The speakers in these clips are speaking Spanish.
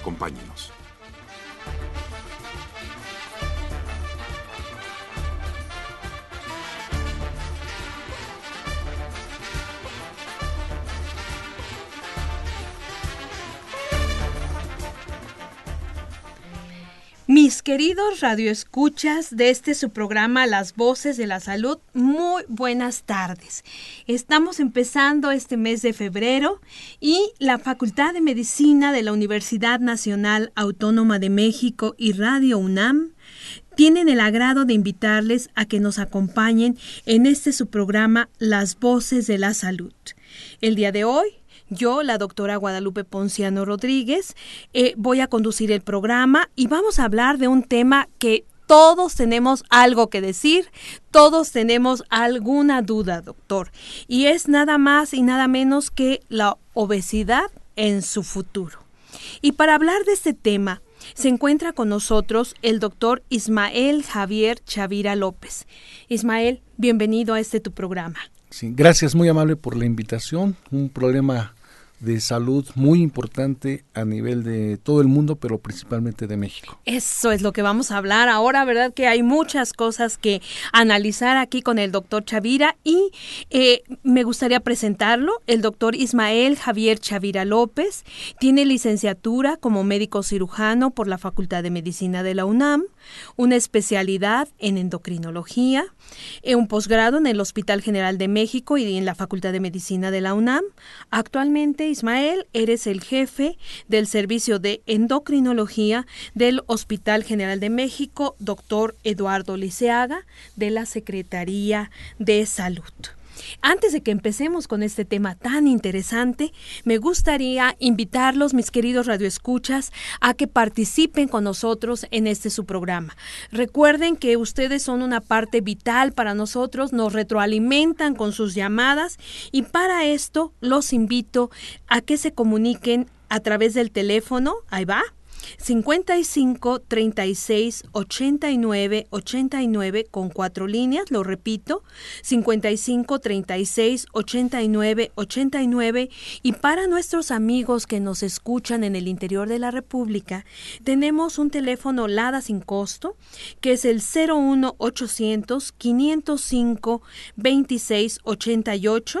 Acompáñenos. Queridos radioescuchas de este su programa Las Voces de la Salud, muy buenas tardes. Estamos empezando este mes de febrero y la Facultad de Medicina de la Universidad Nacional Autónoma de México y Radio UNAM tienen el agrado de invitarles a que nos acompañen en este su programa Las Voces de la Salud. El día de hoy yo, la doctora Guadalupe Ponciano Rodríguez, eh, voy a conducir el programa y vamos a hablar de un tema que todos tenemos algo que decir, todos tenemos alguna duda, doctor, y es nada más y nada menos que la obesidad en su futuro. Y para hablar de este tema, se encuentra con nosotros el doctor Ismael Javier Chavira López. Ismael, bienvenido a este tu programa. Sí, gracias, muy amable por la invitación. Un problema de salud muy importante a nivel de todo el mundo, pero principalmente de México. Eso es lo que vamos a hablar ahora, ¿verdad? Que hay muchas cosas que analizar aquí con el doctor Chavira y eh, me gustaría presentarlo. El doctor Ismael Javier Chavira López tiene licenciatura como médico cirujano por la Facultad de Medicina de la UNAM, una especialidad en endocrinología, eh, un posgrado en el Hospital General de México y en la Facultad de Medicina de la UNAM. Actualmente Ismael, eres el jefe del servicio de endocrinología del Hospital General de México, doctor Eduardo Liceaga, de la Secretaría de Salud. Antes de que empecemos con este tema tan interesante, me gustaría invitarlos, mis queridos radioescuchas, a que participen con nosotros en este su programa. Recuerden que ustedes son una parte vital para nosotros, nos retroalimentan con sus llamadas y para esto los invito a que se comuniquen a través del teléfono, ahí va, 55 36 89 89 con cuatro líneas, lo repito, 55 36 89 89 y para nuestros amigos que nos escuchan en el interior de la República, tenemos un teléfono LADA sin costo que es el 01 800 505 26 88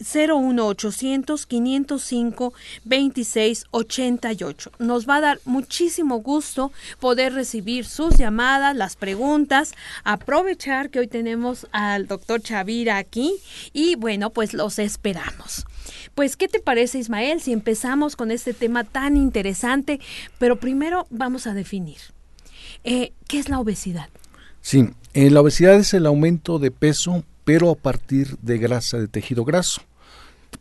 01800 505 2688. Nos va a dar muchísimo gusto poder recibir sus llamadas, las preguntas, aprovechar que hoy tenemos al doctor Chavira aquí y bueno, pues los esperamos. Pues, ¿qué te parece, Ismael, si empezamos con este tema tan interesante? Pero primero vamos a definir. Eh, ¿Qué es la obesidad? Sí, eh, la obesidad es el aumento de peso, pero a partir de grasa, de tejido graso.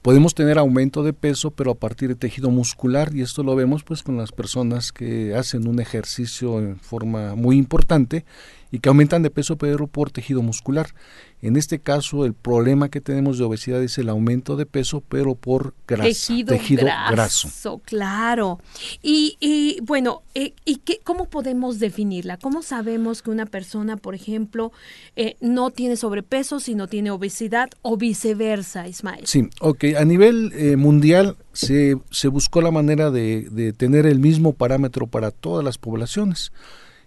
Podemos tener aumento de peso, pero a partir de tejido muscular, y esto lo vemos pues con las personas que hacen un ejercicio en forma muy importante y que aumentan de peso pero por tejido muscular. En este caso, el problema que tenemos de obesidad es el aumento de peso, pero por grasa, tejido, graso, Claro. Y, bueno, eh, ¿y qué, cómo podemos definirla? ¿Cómo sabemos que una persona, por ejemplo, eh, no tiene sobrepeso, sino tiene obesidad o viceversa, Ismael? Sí, ok. A nivel eh, mundial se, se buscó la manera de, de tener el mismo parámetro para todas las poblaciones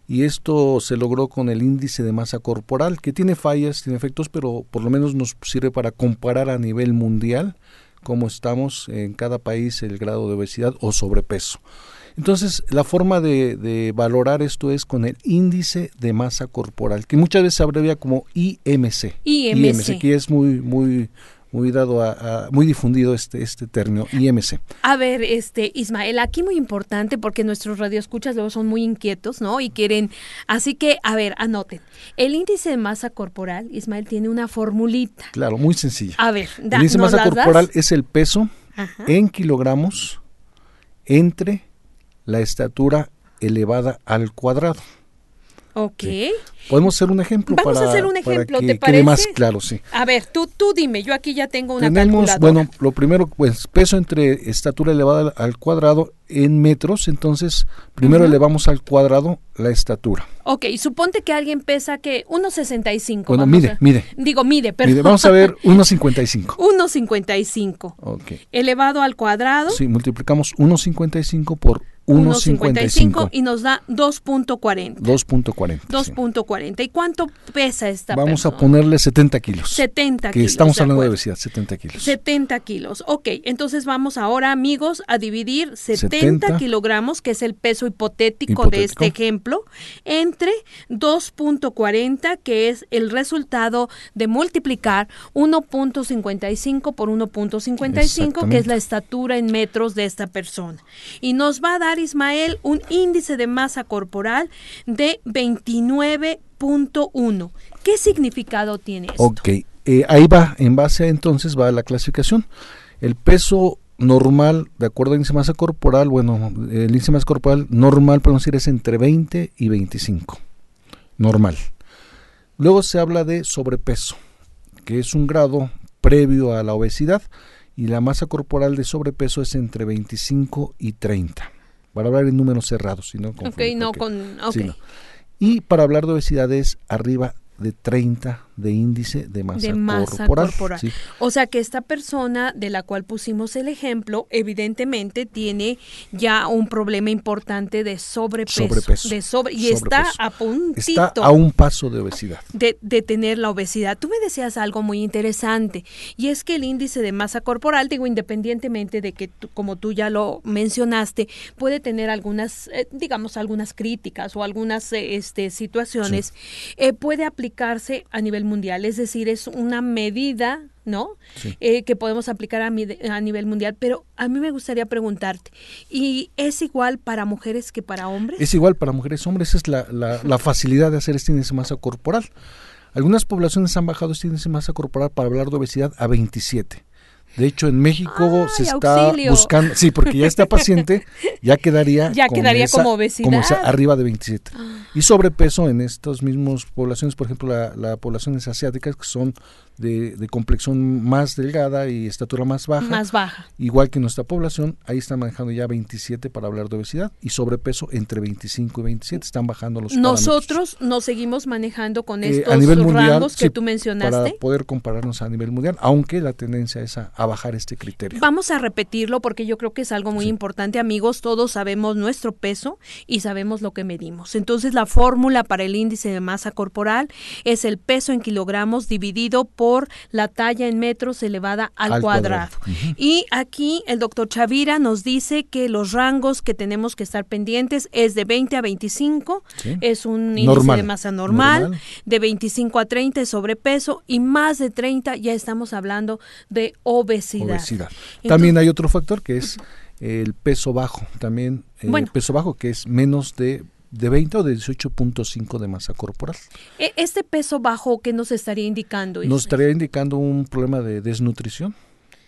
y esto se logró con el índice de masa corporal, que tiene fallas, tiene efectos, pero por lo menos nos sirve para comparar a nivel mundial cómo estamos en cada país el grado de obesidad o sobrepeso. Entonces, la forma de, de, valorar esto es con el índice de masa corporal, que muchas veces se abrevia como IMC. IMC. IMC que es muy, muy, muy dado a, muy difundido este este término IMC. A ver, este Ismael, aquí muy importante porque nuestros radioescuchas luego son muy inquietos, ¿no? Y quieren, así que a ver, anoten. El índice de masa corporal, Ismael tiene una formulita. Claro, muy sencilla. A ver, da, el índice de masa corporal es el peso en kilogramos entre la estatura elevada al cuadrado. Ok. Podemos hacer un ejemplo Vamos para, a hacer un ejemplo, que ¿te quede parece? más claro, sí. A ver, tú, tú dime, yo aquí ya tengo una Tenemos, calculadora. bueno, lo primero, pues peso entre estatura elevada al cuadrado en metros, entonces primero elevamos al cuadrado la estatura. Ok, suponte que alguien pesa que 1.65. Bueno, mide, a- mide. Digo, mide, perdón. Mire, vamos a ver 1.55. 1.55 Ok. elevado al cuadrado. Sí, multiplicamos 1.55 por 1.55. y nos da 2.40. 2.40. sí. 2.40. ¿Y cuánto pesa esta Vamos persona? a ponerle 70 kilos. 70 Que kilos. estamos hablando de acuerdo. obesidad, 70 kilos. 70 kilos. Ok, entonces vamos ahora, amigos, a dividir 70, 70 kilogramos, que es el peso hipotético, de Hipotético. este ejemplo, entre 2.40, que es el resultado de multiplicar 1.55 por 1.55, que es la estatura en metros de esta persona. Y nos va a dar, Ismael, un índice de masa corporal de 29.1. ¿Qué significado tiene esto? Ok, eh, ahí va, en base entonces va la clasificación. El peso normal, de acuerdo al índice de masa corporal, bueno, el índice de masa corporal normal, podemos decir, es entre 20 y 25. Normal. Luego se habla de sobrepeso, que es un grado previo a la obesidad, y la masa corporal de sobrepeso es entre 25 y 30. Para hablar en números cerrados, si no Ok, no con... Sí, ok. no. Y para hablar de obesidad es arriba de 30 de índice de masa, de masa corporal. corporal. sí. O sea que esta persona de la cual pusimos el ejemplo, evidentemente tiene ya un problema importante de sobrepeso. Sobrepeso. De sobre, y está a puntito Está a un paso de obesidad. de, de tener la obesidad. Tú me decías algo muy interesante y es que el índice de masa corporal, digo, independientemente de que, tú- como tú ya lo mencionaste, puede tener algunas, eh, digamos, algunas críticas o algunas eh, este, situaciones, eh, puede aplicarse a nivel mundial, es decir, es una medida. ¿No? Sí. Eh, que podemos aplicar a, mi- a nivel mundial. Pero a mí me gustaría preguntarte, ¿y es igual para mujeres que para hombres? Es igual para mujeres y hombres, es la, la- la facilidad de hacer este índice de masa corporal. Algunas poblaciones han bajado este índice de masa corporal para hablar de obesidad a 27. De hecho, en México se ¡Ay, está auxilio! buscando, sí, porque ya está paciente, ya quedaría, Ya con quedaría esa- como obesidad. como esa arriba de 27. Y sobrepeso en estas mismas poblaciones, por ejemplo, la, la poblaciones asiáticas que son de, de complexión más delgada y estatura más baja, Más baja. igual que nuestra población, ahí están manejando ya 27 para hablar de obesidad y sobrepeso entre 25 y 27 están bajando los. Nosotros nos seguimos manejando con Eh, estos a nivel mundial rangos que sí, tú para mencionaste. poder compararnos a nivel mundial, aunque la tendencia es a, a bajar este criterio. Vamos a repetirlo porque yo creo que es algo muy Sí. importante, amigos. Todos sabemos nuestro peso y sabemos lo que medimos. Entonces, la fórmula para el índice de masa corporal es el peso en kilogramos dividido por la talla en metros elevada al, Al cuadrado. Y aquí el doctor Chavira nos dice que los rangos que tenemos que estar pendientes es de 20 a 25, Sí. es un índice Normal. de masa normal, Normal. de 25 a 30 es sobrepeso y más de 30 ya estamos hablando de obesidad. Obesidad. Entonces- También hay otro factor que es el peso bajo, también eh, Bueno. peso bajo que es menos de, de 20 o de 18.5 de masa corporal. E- Este peso bajo, ¿qué nos estaría indicando? Nos estaría indicando un problema de desnutrición,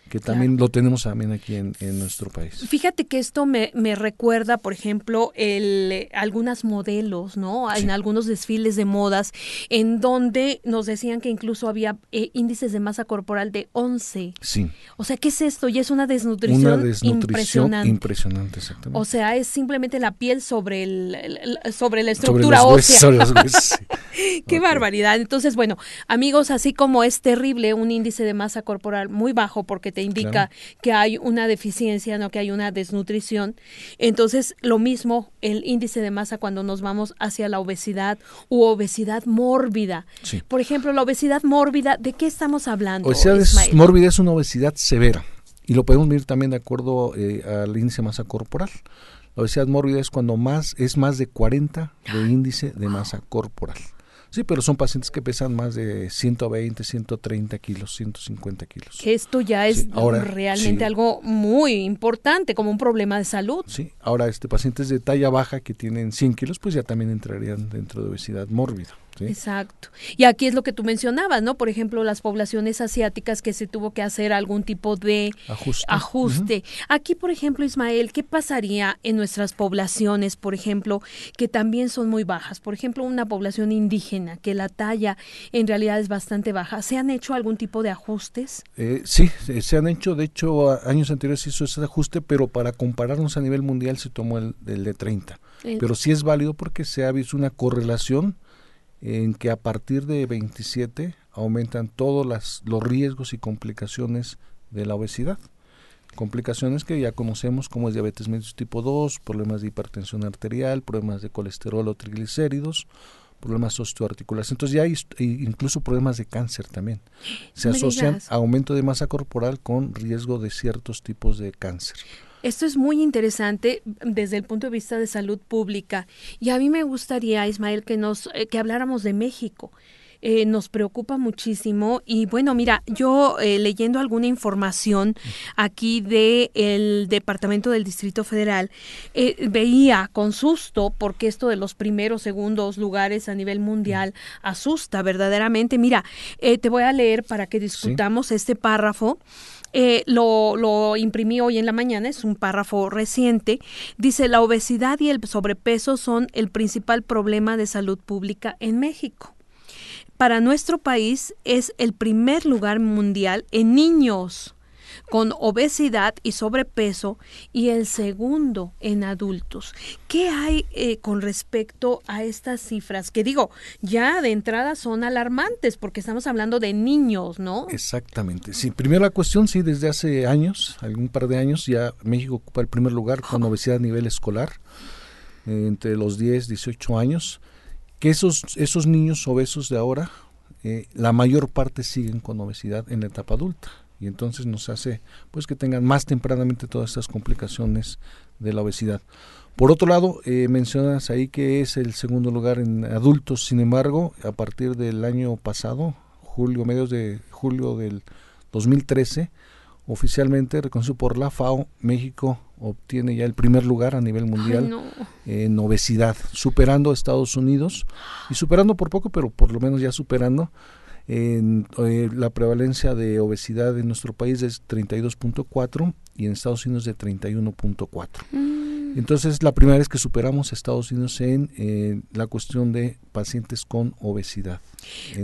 que también lo tenemos también aquí en, en nuestro país. Fíjate que esto me, me recuerda, por ejemplo, el, algunas modelos, ¿no? En Sí. algunos desfiles de modas, en donde nos decían que incluso había eh, índices de masa corporal de 11. Sí, O sea, ¿qué es esto? Y es una desnutrición, una desnutrición impresionante. impresionante, exactamente. O sea, es simplemente la piel sobre, el, sobre la estructura huesos, ósea. sobre los huesos, sí. Qué barbaridad. Entonces, bueno, amigos, así como es terrible un índice de masa corporal muy bajo porque te indica Claro. que hay una deficiencia, no que hay una desnutrición, entonces lo mismo el índice de masa cuando nos vamos hacia la obesidad u obesidad mórbida. Sí. Por ejemplo, la obesidad mórbida, ¿de qué estamos hablando? Obesidad es- mórbida es una obesidad severa y lo podemos medir también de acuerdo eh, al índice de masa corporal. La obesidad mórbida es cuando más es más de 40 de índice de masa corporal. Sí, pero son pacientes que pesan más de 120, 130 kilos, 150 kilos. Que esto ya es Sí, ahora, realmente sí. algo muy importante, como un problema de salud. Sí, ahora este pacientes de talla baja que tienen 100 kilos, pues ya también entrarían dentro de obesidad mórbida. Exacto. Y aquí es lo que tú mencionabas, ¿no? Por ejemplo, las poblaciones asiáticas que se tuvo que hacer algún tipo de ajuste. Aquí, por ejemplo, Ismael, ¿qué pasaría en nuestras poblaciones, por ejemplo, que también son muy bajas? Por ejemplo, una población indígena, que la talla en realidad es bastante baja. ¿Se han hecho algún tipo de ajustes? Eh, sí, se han hecho. De hecho, años anteriores se hizo ese ajuste, pero para compararnos a nivel mundial se tomó el, de 30. Pero sí es válido porque se ha visto una correlación en que a partir de 27 aumentan todos las, los riesgos y complicaciones de la obesidad. Complicaciones que ya conocemos como es diabetes mellitus tipo 2, problemas de hipertensión arterial, problemas de colesterol o triglicéridos, problemas osteoarticulares. Entonces ya hay incluso problemas de cáncer también. Se asocian aumento de masa corporal con riesgo de ciertos tipos de cáncer. Esto es muy interesante desde el punto de vista de salud pública. Y a mí me gustaría, Ismael, que nos eh, que habláramos de México. Eh, nos preocupa muchísimo. Y bueno mira yo eh, leyendo alguna información aquí de el departamento del distrito federal veía con susto porque esto de los primeros segundos lugares a nivel mundial asusta verdaderamente. Mira te voy a leer para que discutamos este párrafo eh, lo, lo imprimí hoy en la mañana, es un párrafo reciente. Dice, la obesidad y el sobrepeso son el principal problema de salud pública en México. Para nuestro país es el primer lugar mundial en niños con obesidad y sobrepeso y el segundo en adultos. ¿Qué hay eh, con respecto a estas cifras? Que digo, ya de entrada son alarmantes porque estamos hablando de niños, ¿no? Exactamente. Sí, primero la cuestión, sí, desde hace años, algún par de años, ya México ocupa el primer lugar con obesidad a nivel escolar, eh, entre los 10, 18 años, que esos, esos niños obesos de ahora, eh, la mayor parte siguen con obesidad en la etapa adulta y entonces nos hace pues que tengan más tempranamente todas estas complicaciones de la obesidad. Por otro lado, eh, mencionas ahí que es el segundo lugar en adultos, sin embargo, a partir del año pasado, julio, medios de julio del 2013, oficialmente reconocido por la FAO, México obtiene ya el primer lugar a nivel mundial en obesidad, superando a Estados Unidos y superando por poco, pero por lo menos ya superando en, eh, la prevalencia de obesidad en nuestro país es 32.4 y en Estados Unidos de 31.4. Mm. Entonces, la primera vez que superamos a Estados Unidos en eh, la cuestión de pacientes con obesidad.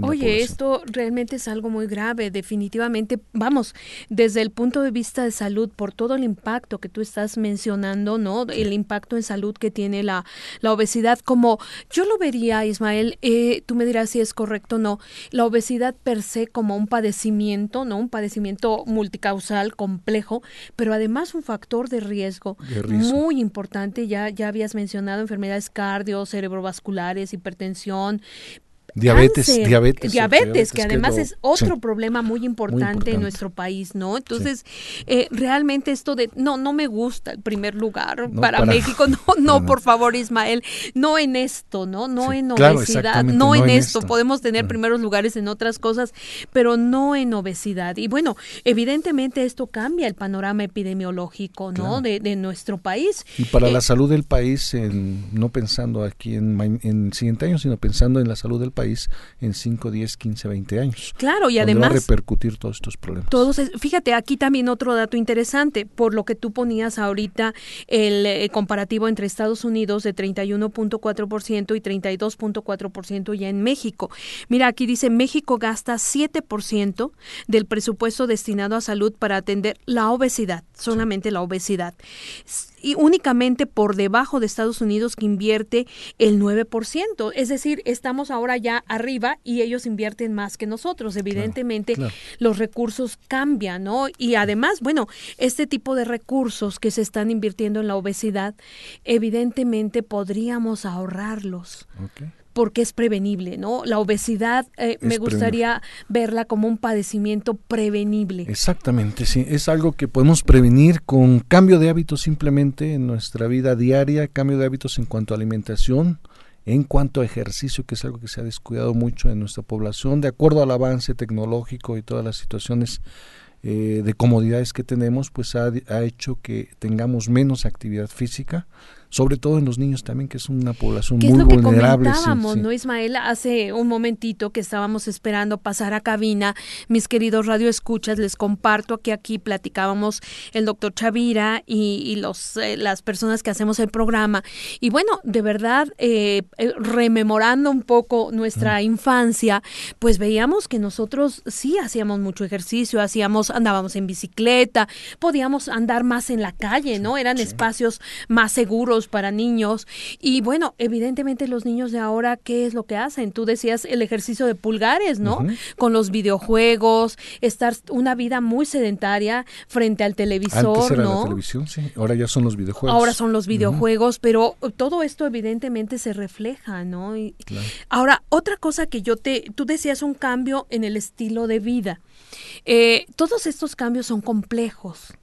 Oye, esto realmente es algo muy grave, definitivamente. Vamos, desde el punto de vista de salud, por todo el impacto que tú estás mencionando, ¿no? El impacto en salud que tiene la, la obesidad, como yo lo vería, Ismael, eh, tú me dirás si es correcto o no, la obesidad per se como un padecimiento, ¿no? Un padecimiento multicausal, complejo, pero además un factor de riesgo, muy importante. Ya, ya habías mencionado enfermedades cardio, cerebrovasculares, hipertensión Diabetes, diabetes, diabetes, que además es, otro problema muy importante, en nuestro país, ¿no? Entonces, eh, realmente esto de, no, no me gusta el primer lugar para, México, no, no, por favor, Ismael, no en esto, ¿no? No en obesidad, no, en, esto. Podemos tener primeros lugares en otras cosas, pero no en obesidad. Y bueno, evidentemente esto cambia el panorama epidemiológico, ¿no? De, de, nuestro país. Y para la eh, salud del país, en, no pensando aquí en, en siguiente año, sino pensando en la salud del país, en 5, 10, 15, 20 años. Claro, y además... Va a repercutir todos estos problemas. Todos, fíjate, aquí también otro dato interesante, por lo que tú ponías ahorita el eh, comparativo entre Estados Unidos de 31.4% y 32.4% ya en México. Mira, aquí dice, México gasta 7% del presupuesto destinado a salud para atender la obesidad, solamente la obesidad y únicamente por debajo de Estados Unidos que invierte el 9%. Es decir, estamos ahora ya arriba y ellos invierten más que nosotros. Evidentemente, los recursos cambian, ¿no? Y además, bueno, este tipo de recursos que se están invirtiendo en la obesidad, evidentemente podríamos ahorrarlos porque es prevenible, ¿no? La obesidad eh, me gustaría verla como un padecimiento prevenible. Exactamente, sí, es algo que podemos prevenir con cambio de hábitos simplemente en nuestra vida diaria, cambio de hábitos en cuanto a alimentación, en cuanto a ejercicio, que es algo que se ha descuidado mucho en nuestra población, de acuerdo al avance tecnológico y todas las situaciones eh, de comodidades que tenemos, pues ha, ha hecho que tengamos menos actividad física, sobre todo en los niños también, que es una población ¿Qué muy es lo que vulnerable. comentábamos, ¿no, Ismael? Hace un momentito que estábamos esperando pasar a cabina, mis queridos radioescuchas, les comparto que aquí platicábamos el doctor Chavira y, los, eh, las personas que hacemos el programa. Y bueno, de verdad, eh, eh, rememorando un poco nuestra infancia, pues veíamos que nosotros sí hacíamos mucho ejercicio, hacíamos, andábamos en bicicleta, podíamos andar más en la calle, ¿no? Eran espacios más seguros para niños. Y bueno, evidentemente los niños de ahora, ¿qué es lo que hacen? Tú decías el ejercicio de pulgares, ¿no? Con los videojuegos, estar una vida muy sedentaria frente al televisor, Antes era ¿no? la televisión, sí. Ahora ya son los videojuegos. Ahora son los videojuegos, pero todo esto evidentemente se refleja, ¿no? Y- Ahora, otra cosa que yo te, tú decías un cambio en el estilo de vida. Eh, todos estos cambios son complejos.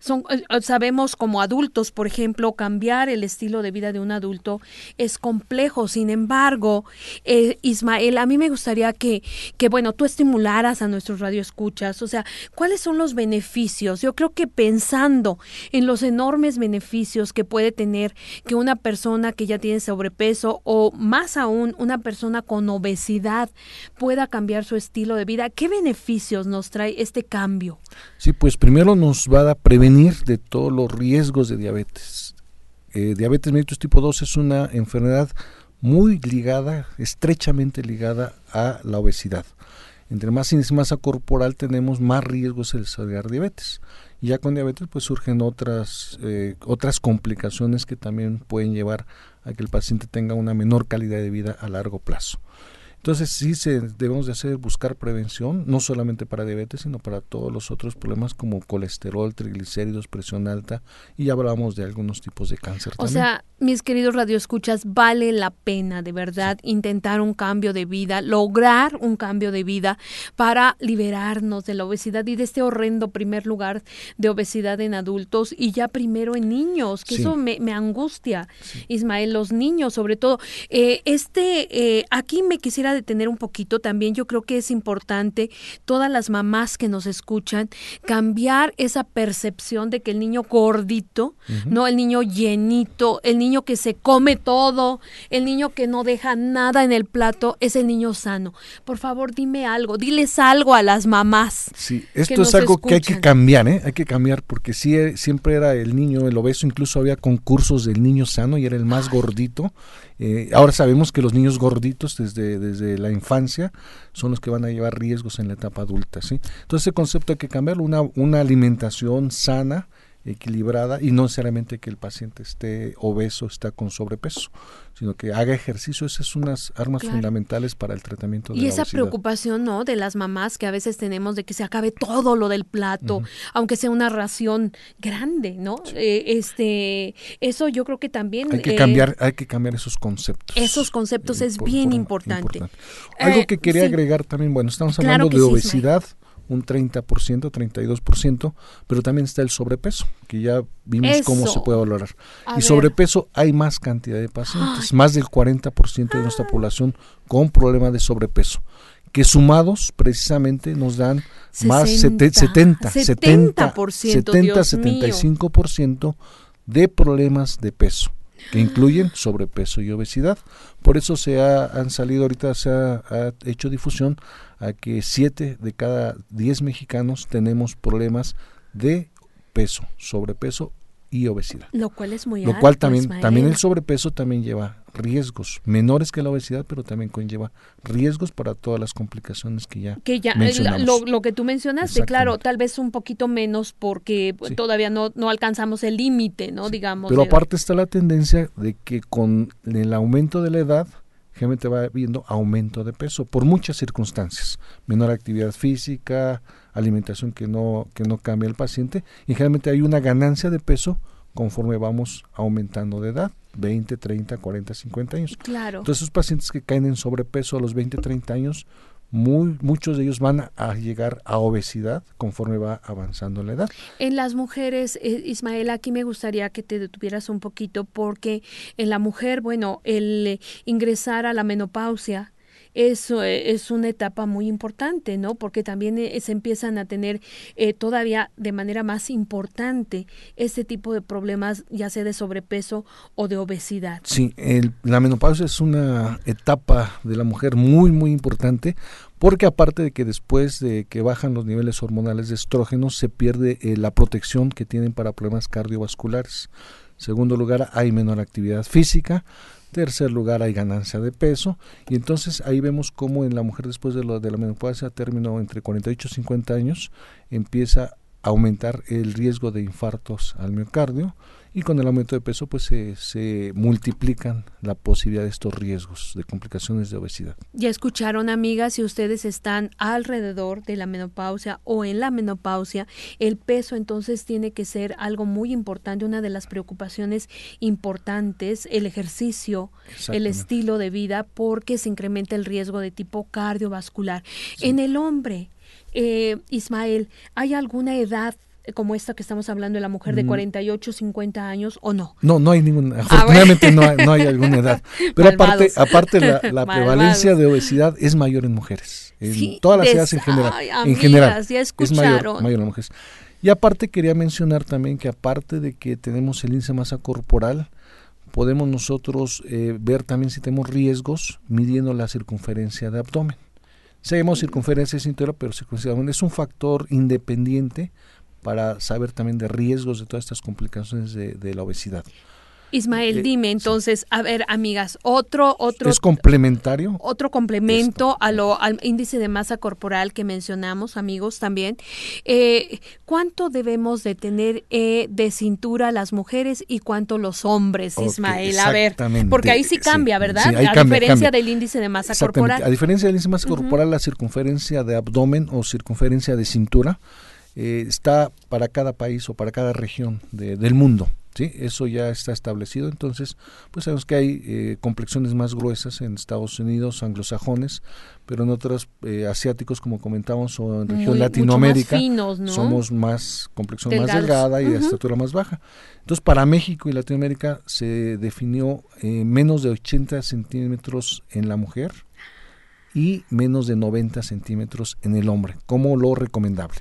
Son, eh, eh, sabemos como adultos, por ejemplo, cambiar el estilo de vida de un adulto es complejo. Sin embargo, eh, Ismael, a mí me gustaría que, que, bueno, tú estimularas a nuestros radioescuchas. O sea, ¿cuáles son los beneficios? Yo creo que pensando en los enormes beneficios que puede tener que una persona que ya tiene sobrepeso o más aún una persona con obesidad pueda cambiar su estilo de vida, ¿qué beneficios nos trae este cambio? Sí, pues primero nos va a prevenir de todos los riesgos de diabetes. Eh, diabetes mellitus tipo 2 es una enfermedad muy ligada, estrechamente ligada a la obesidad. Entre más índice masa corporal tenemos, más riesgos de desarrollar diabetes. Y ya con diabetes pues surgen otras, eh, otras complicaciones que también pueden llevar a que el paciente tenga una menor calidad de vida a largo plazo. Entonces sí se, debemos de hacer buscar prevención, no solamente para diabetes, sino para todos los otros problemas como colesterol, triglicéridos, presión alta y ya hablamos de algunos tipos de cáncer O también. sea, mis queridos radioescuchas, vale la pena de verdad intentar un cambio de vida, lograr un cambio de vida para liberarnos de la obesidad y de este horrendo primer lugar de obesidad en adultos y ya primero en niños, que Sí. eso me, me angustia, Ismael, los niños sobre todo. Eh, este, eh, aquí me quisiera detener un poquito también, yo creo que es importante todas las mamás que nos escuchan cambiar esa percepción de que el niño gordito, no el niño llenito, el niño que se come todo, el niño que no deja nada en el plato, es el niño sano. Por favor, dime algo, diles algo a las mamás. Sí, esto es algo que hay que cambiar, ¿eh? Hay que cambiar porque sí, eh, siempre era el niño, el obeso, incluso había concursos del niño sano y era el más gordito. Eh, ahora sabemos que los niños gorditos desde, desde la infancia son los que van a llevar riesgos en la etapa adulta, ¿sí? Entonces ese concepto hay que cambiarlo, una, una alimentación sana, equilibrada y no necesariamente que el paciente esté obeso, está con sobrepeso, sino que haga ejercicio. Esas son unas armas Claro. fundamentales para el tratamiento de Y la esa obesidad. preocupación, ¿no? De las mamás que a veces tenemos de que se acabe todo lo del plato, aunque sea una ración grande, ¿no? Eh, este, eso yo creo que también Hay que eh, cambiar, hay que cambiar esos conceptos. esos conceptos es por bien importante. Algo Eh, que quería sí. agregar también, bueno, estamos hablando de sí, obesidad, un 30%, 32%, pero también está el sobrepeso, que ya vimos cómo se puede valorar. A y ver. sobrepeso hay más cantidad de pacientes, más del 40% de nuestra población con problema de sobrepeso que sumados precisamente nos dan más sete- 60, 70, 70%, 70, Dios mío. 75% de problemas de peso que incluyen sobrepeso y obesidad. Por eso se ha, han salido ahorita, se ha, ha hecho difusión a que 7 de cada 10 mexicanos tenemos problemas de peso, sobrepeso y obesidad. Lo cual es muy Lo alto, cual también, Ismael. también el sobrepeso también lleva riesgos menores que la obesidad, pero también conlleva riesgos para todas las complicaciones que ya que ya mencionamos. lo, lo que tú mencionaste, claro, tal vez un poquito menos porque Sí. todavía no, no alcanzamos el límite, ¿no? Digamos. Pero aparte está la tendencia de que con el aumento de la edad, generalmente va viendo aumento de peso por muchas circunstancias. Menor actividad física, alimentación que no, que no cambia el paciente, y generalmente hay una ganancia de peso conforme vamos aumentando de edad, 20, 30, 40, 50 años. Claro. Entonces, esos pacientes que caen en sobrepeso a los 20, 30 años, muy, muchos de ellos van a, llegar a obesidad conforme va avanzando la edad. En las mujeres, eh, Ismael, aquí me gustaría que te detuvieras un poquito porque en la mujer, bueno, el ingresar a la menopausia eso es una etapa muy importante, ¿no? Porque también eh, se empiezan a tener eh, todavía de manera más importante este tipo de problemas, ya sea de sobrepeso o de obesidad. Sí, la menopausia es una etapa de la mujer muy, muy importante porque aparte de que después de que bajan los niveles hormonales de estrógenos se pierde eh, la protección que tienen para problemas cardiovasculares. Segundo lugar, hay menor actividad física. Tercer lugar, hay ganancia de peso. Y entonces ahí vemos cómo en la mujer después de, lo, de la menopausia, término entre 48 y 50 años, empieza a aumentar el riesgo de infartos al miocardio y con el aumento de peso pues se, se, multiplican la posibilidad de estos riesgos de complicaciones de obesidad. Ya escucharon amigas, si ustedes están alrededor de la menopausia o en la menopausia, el peso entonces tiene que ser algo muy importante, una de las preocupaciones importantes, el ejercicio, el estilo de vida, porque se incrementa el riesgo de tipo cardiovascular. En el hombre, eh, Ismael, ¿hay alguna edad como esta que estamos hablando de la mujer de 48, mm. 50 años o no? No, no hay ninguna, ah, afortunadamente no, hay, no, hay, alguna edad. Pero aparte, aparte la, prevalencia de obesidad es mayor en mujeres, en todas las edades en general. en general ya. Es mayor, en mujeres. Y aparte quería mencionar también que aparte de que tenemos el índice de masa corporal, podemos nosotros eh, ver también si tenemos riesgos midiendo la circunferencia de abdomen. Sabemos circunferencia de cintura, pero circunferencia de abdomen es un factor independiente para saber también de riesgos de todas estas complicaciones de, la obesidad. Ismael, eh, dime entonces, a ver, amigas, otro, otro. ¿Es complementario? Otro complemento a lo, al índice de masa corporal que mencionamos, amigos, también. Eh, ¿Cuánto debemos de tener eh, de cintura las mujeres y cuánto los hombres, Ismael? A ver, porque ahí sí cambia, ¿verdad? a diferencia del índice de masa corporal. A diferencia del índice de masa corporal, la circunferencia de abdomen o circunferencia de cintura eh, está para cada país o para cada región del mundo. ¿sí? Eso ya está establecido. Entonces, pues sabemos que hay eh, complexiones más gruesas en Estados Unidos, anglosajones, pero en otros eh, asiáticos, como comentamos, o en región Latinoamérica, somos más complexión más delgada y de estatura más baja. Entonces, para México y Latinoamérica se definió menos de 80 centímetros en la mujer y menos de 90 centímetros en el hombre, como lo recomendable.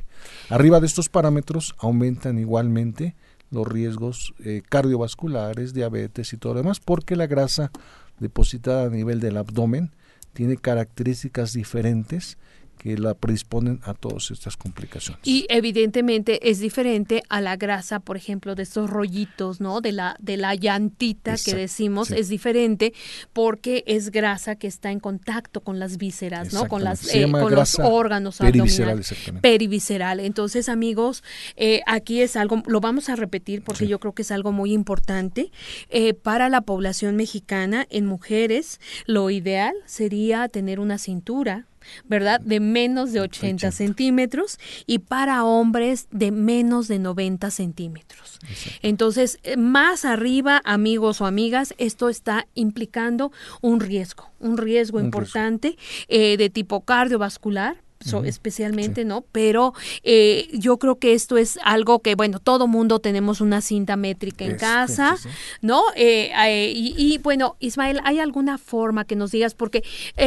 Arriba de estos parámetros aumentan igualmente los riesgos eh, cardiovasculares, diabetes y todo lo demás, porque la grasa depositada a nivel del abdomen tiene características diferentes que la predisponen a todas estas complicaciones. Y evidentemente es diferente a la grasa, por ejemplo, de estos rollitos, ¿no? De la de la llantita que decimos es diferente porque es grasa que está en contacto con las vísceras, ¿no? Con las eh, con los órganos perivisceral, perivisceral. Entonces, amigos, eh, aquí es algo lo vamos a repetir porque yo creo que es algo muy importante eh, para la población mexicana en mujeres. Lo ideal sería tener una cintura ¿verdad? De menos de 80, centímetros y para hombres de menos de 90 centímetros. Entonces, eh, más arriba, amigos o amigas, esto está implicando un riesgo, un riesgo importante eh, de tipo cardiovascular, especialmente, ¿no? Pero eh, yo creo que esto es algo que, bueno, todo mundo tenemos una cinta métrica en casa, ¿no? Eh, eh, y, bueno, Ismael, ¿hay alguna forma que nos digas? Porque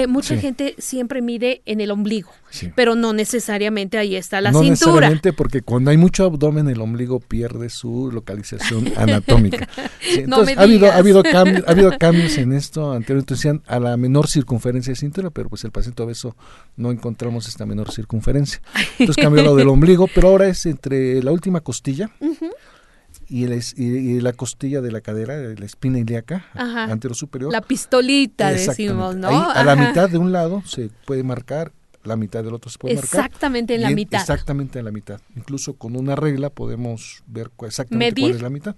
mucha gente siempre mide en el ombligo, pero no necesariamente ahí está la cintura. No necesariamente porque cuando hay mucho abdomen el ombligo pierde su localización anatómica. Entonces, ha, habido, ha, habido cambios, ha habido cambios en esto. Anteriormente decían a la menor circunferencia de cintura, pero pues el paciente obeso no encontramos esta menor circunferencia. Entonces cambió lo del ombligo, pero ahora es entre la última costilla y, la costilla de la cadera, la espina ilíaca, antero superior. La pistolita, decimos, ¿no? a la mitad de un lado se puede marcar la mitad del otro se puede marcar. Exactamente en la mitad. Exactamente en la mitad. Incluso con una regla podemos ver exactamente cuál es la mitad.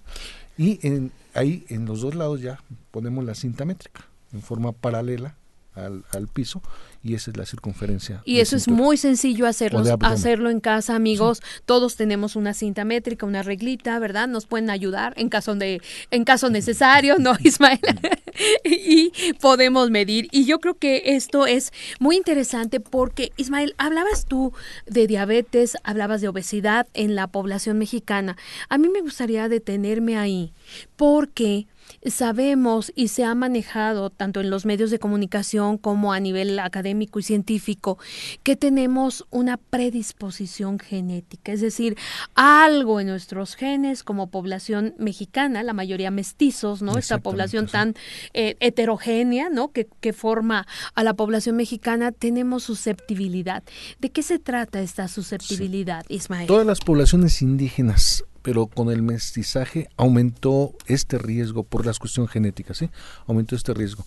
Y en, ahí en los dos lados ya ponemos la cinta métrica en forma paralela al, al piso y esa es la circunferencia. Y eso es muy sencillo hacerlo, hacerlo en casa, amigos. Todos tenemos una cinta métrica, una reglita, ¿verdad? Nos pueden ayudar en caso de en caso necesario, ¿no, Ismael? y podemos medir. Y yo creo que esto es muy interesante porque, Ismael, hablabas tú de diabetes, hablabas de obesidad en la población mexicana. A mí me gustaría detenerme ahí porque sabemos y se ha manejado tanto en los medios de comunicación como a nivel académico y científico que tenemos una predisposición genética, es decir, algo en nuestros genes como población mexicana, la mayoría mestizos, ¿no? Esta población tan eh, heterogénea, ¿no? Que, que forma a la población mexicana, tenemos susceptibilidad. ¿De qué se trata esta susceptibilidad, Ismael? Todas las poblaciones indígenas pero con el mestizaje aumentó este riesgo por las cuestiones genéticas, ¿sí? Aumentó este riesgo.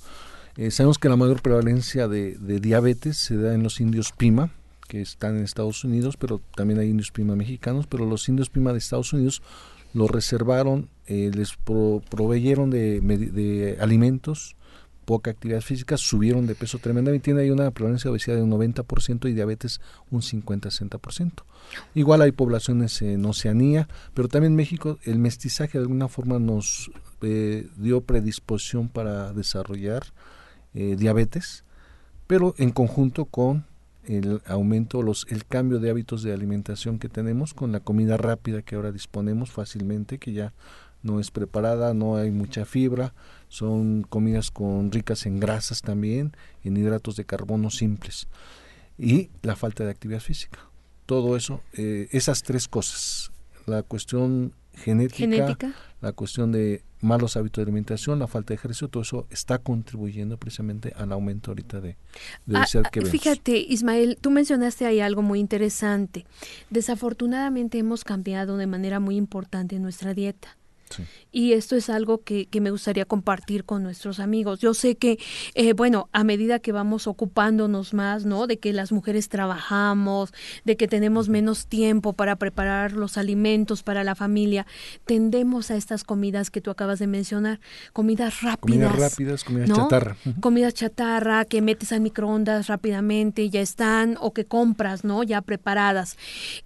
Eh, sabemos que la mayor prevalencia de, diabetes se da en los indios Pima, que están en Estados Unidos, pero también hay indios Pima mexicanos, pero los indios Pima de Estados Unidos los reservaron, eh, les proveyeron de, de alimentos poca actividad física, subieron de peso tremendamente. Tiene ahí una prevalencia de obesidad de un 90% y diabetes un 50-60%. Igual hay poblaciones en Oceanía, pero también en México el mestizaje de alguna forma nos eh, dio predisposición para desarrollar eh, diabetes, pero en conjunto con el aumento, los, el cambio de hábitos de alimentación que tenemos con la comida rápida que ahora disponemos fácilmente, que ya no es preparada, no hay mucha fibra, son comidas con ricas en grasas también, en hidratos de carbono simples y la falta de actividad física. Todo eso, eh, esas tres cosas, la cuestión genética, la cuestión de malos hábitos de alimentación, la falta de ejercicio, todo eso está contribuyendo precisamente al aumento ahorita de, de ah, que vemos. Fíjate, Ismael, tú mencionaste ahí algo muy interesante. Desafortunadamente hemos cambiado de manera muy importante nuestra dieta. Y esto es algo que, que, me gustaría compartir con nuestros amigos. Yo sé que, eh, bueno, a medida que vamos ocupándonos más, ¿no? De que las mujeres trabajamos, de que tenemos menos tiempo para preparar los alimentos para la familia, tendemos a estas comidas que tú acabas de mencionar, comidas rápidas. Comidas rápidas, comidas chatarra. Comidas chatarra que metes al microondas rápidamente y ya están, o que compras, ¿no? Ya preparadas.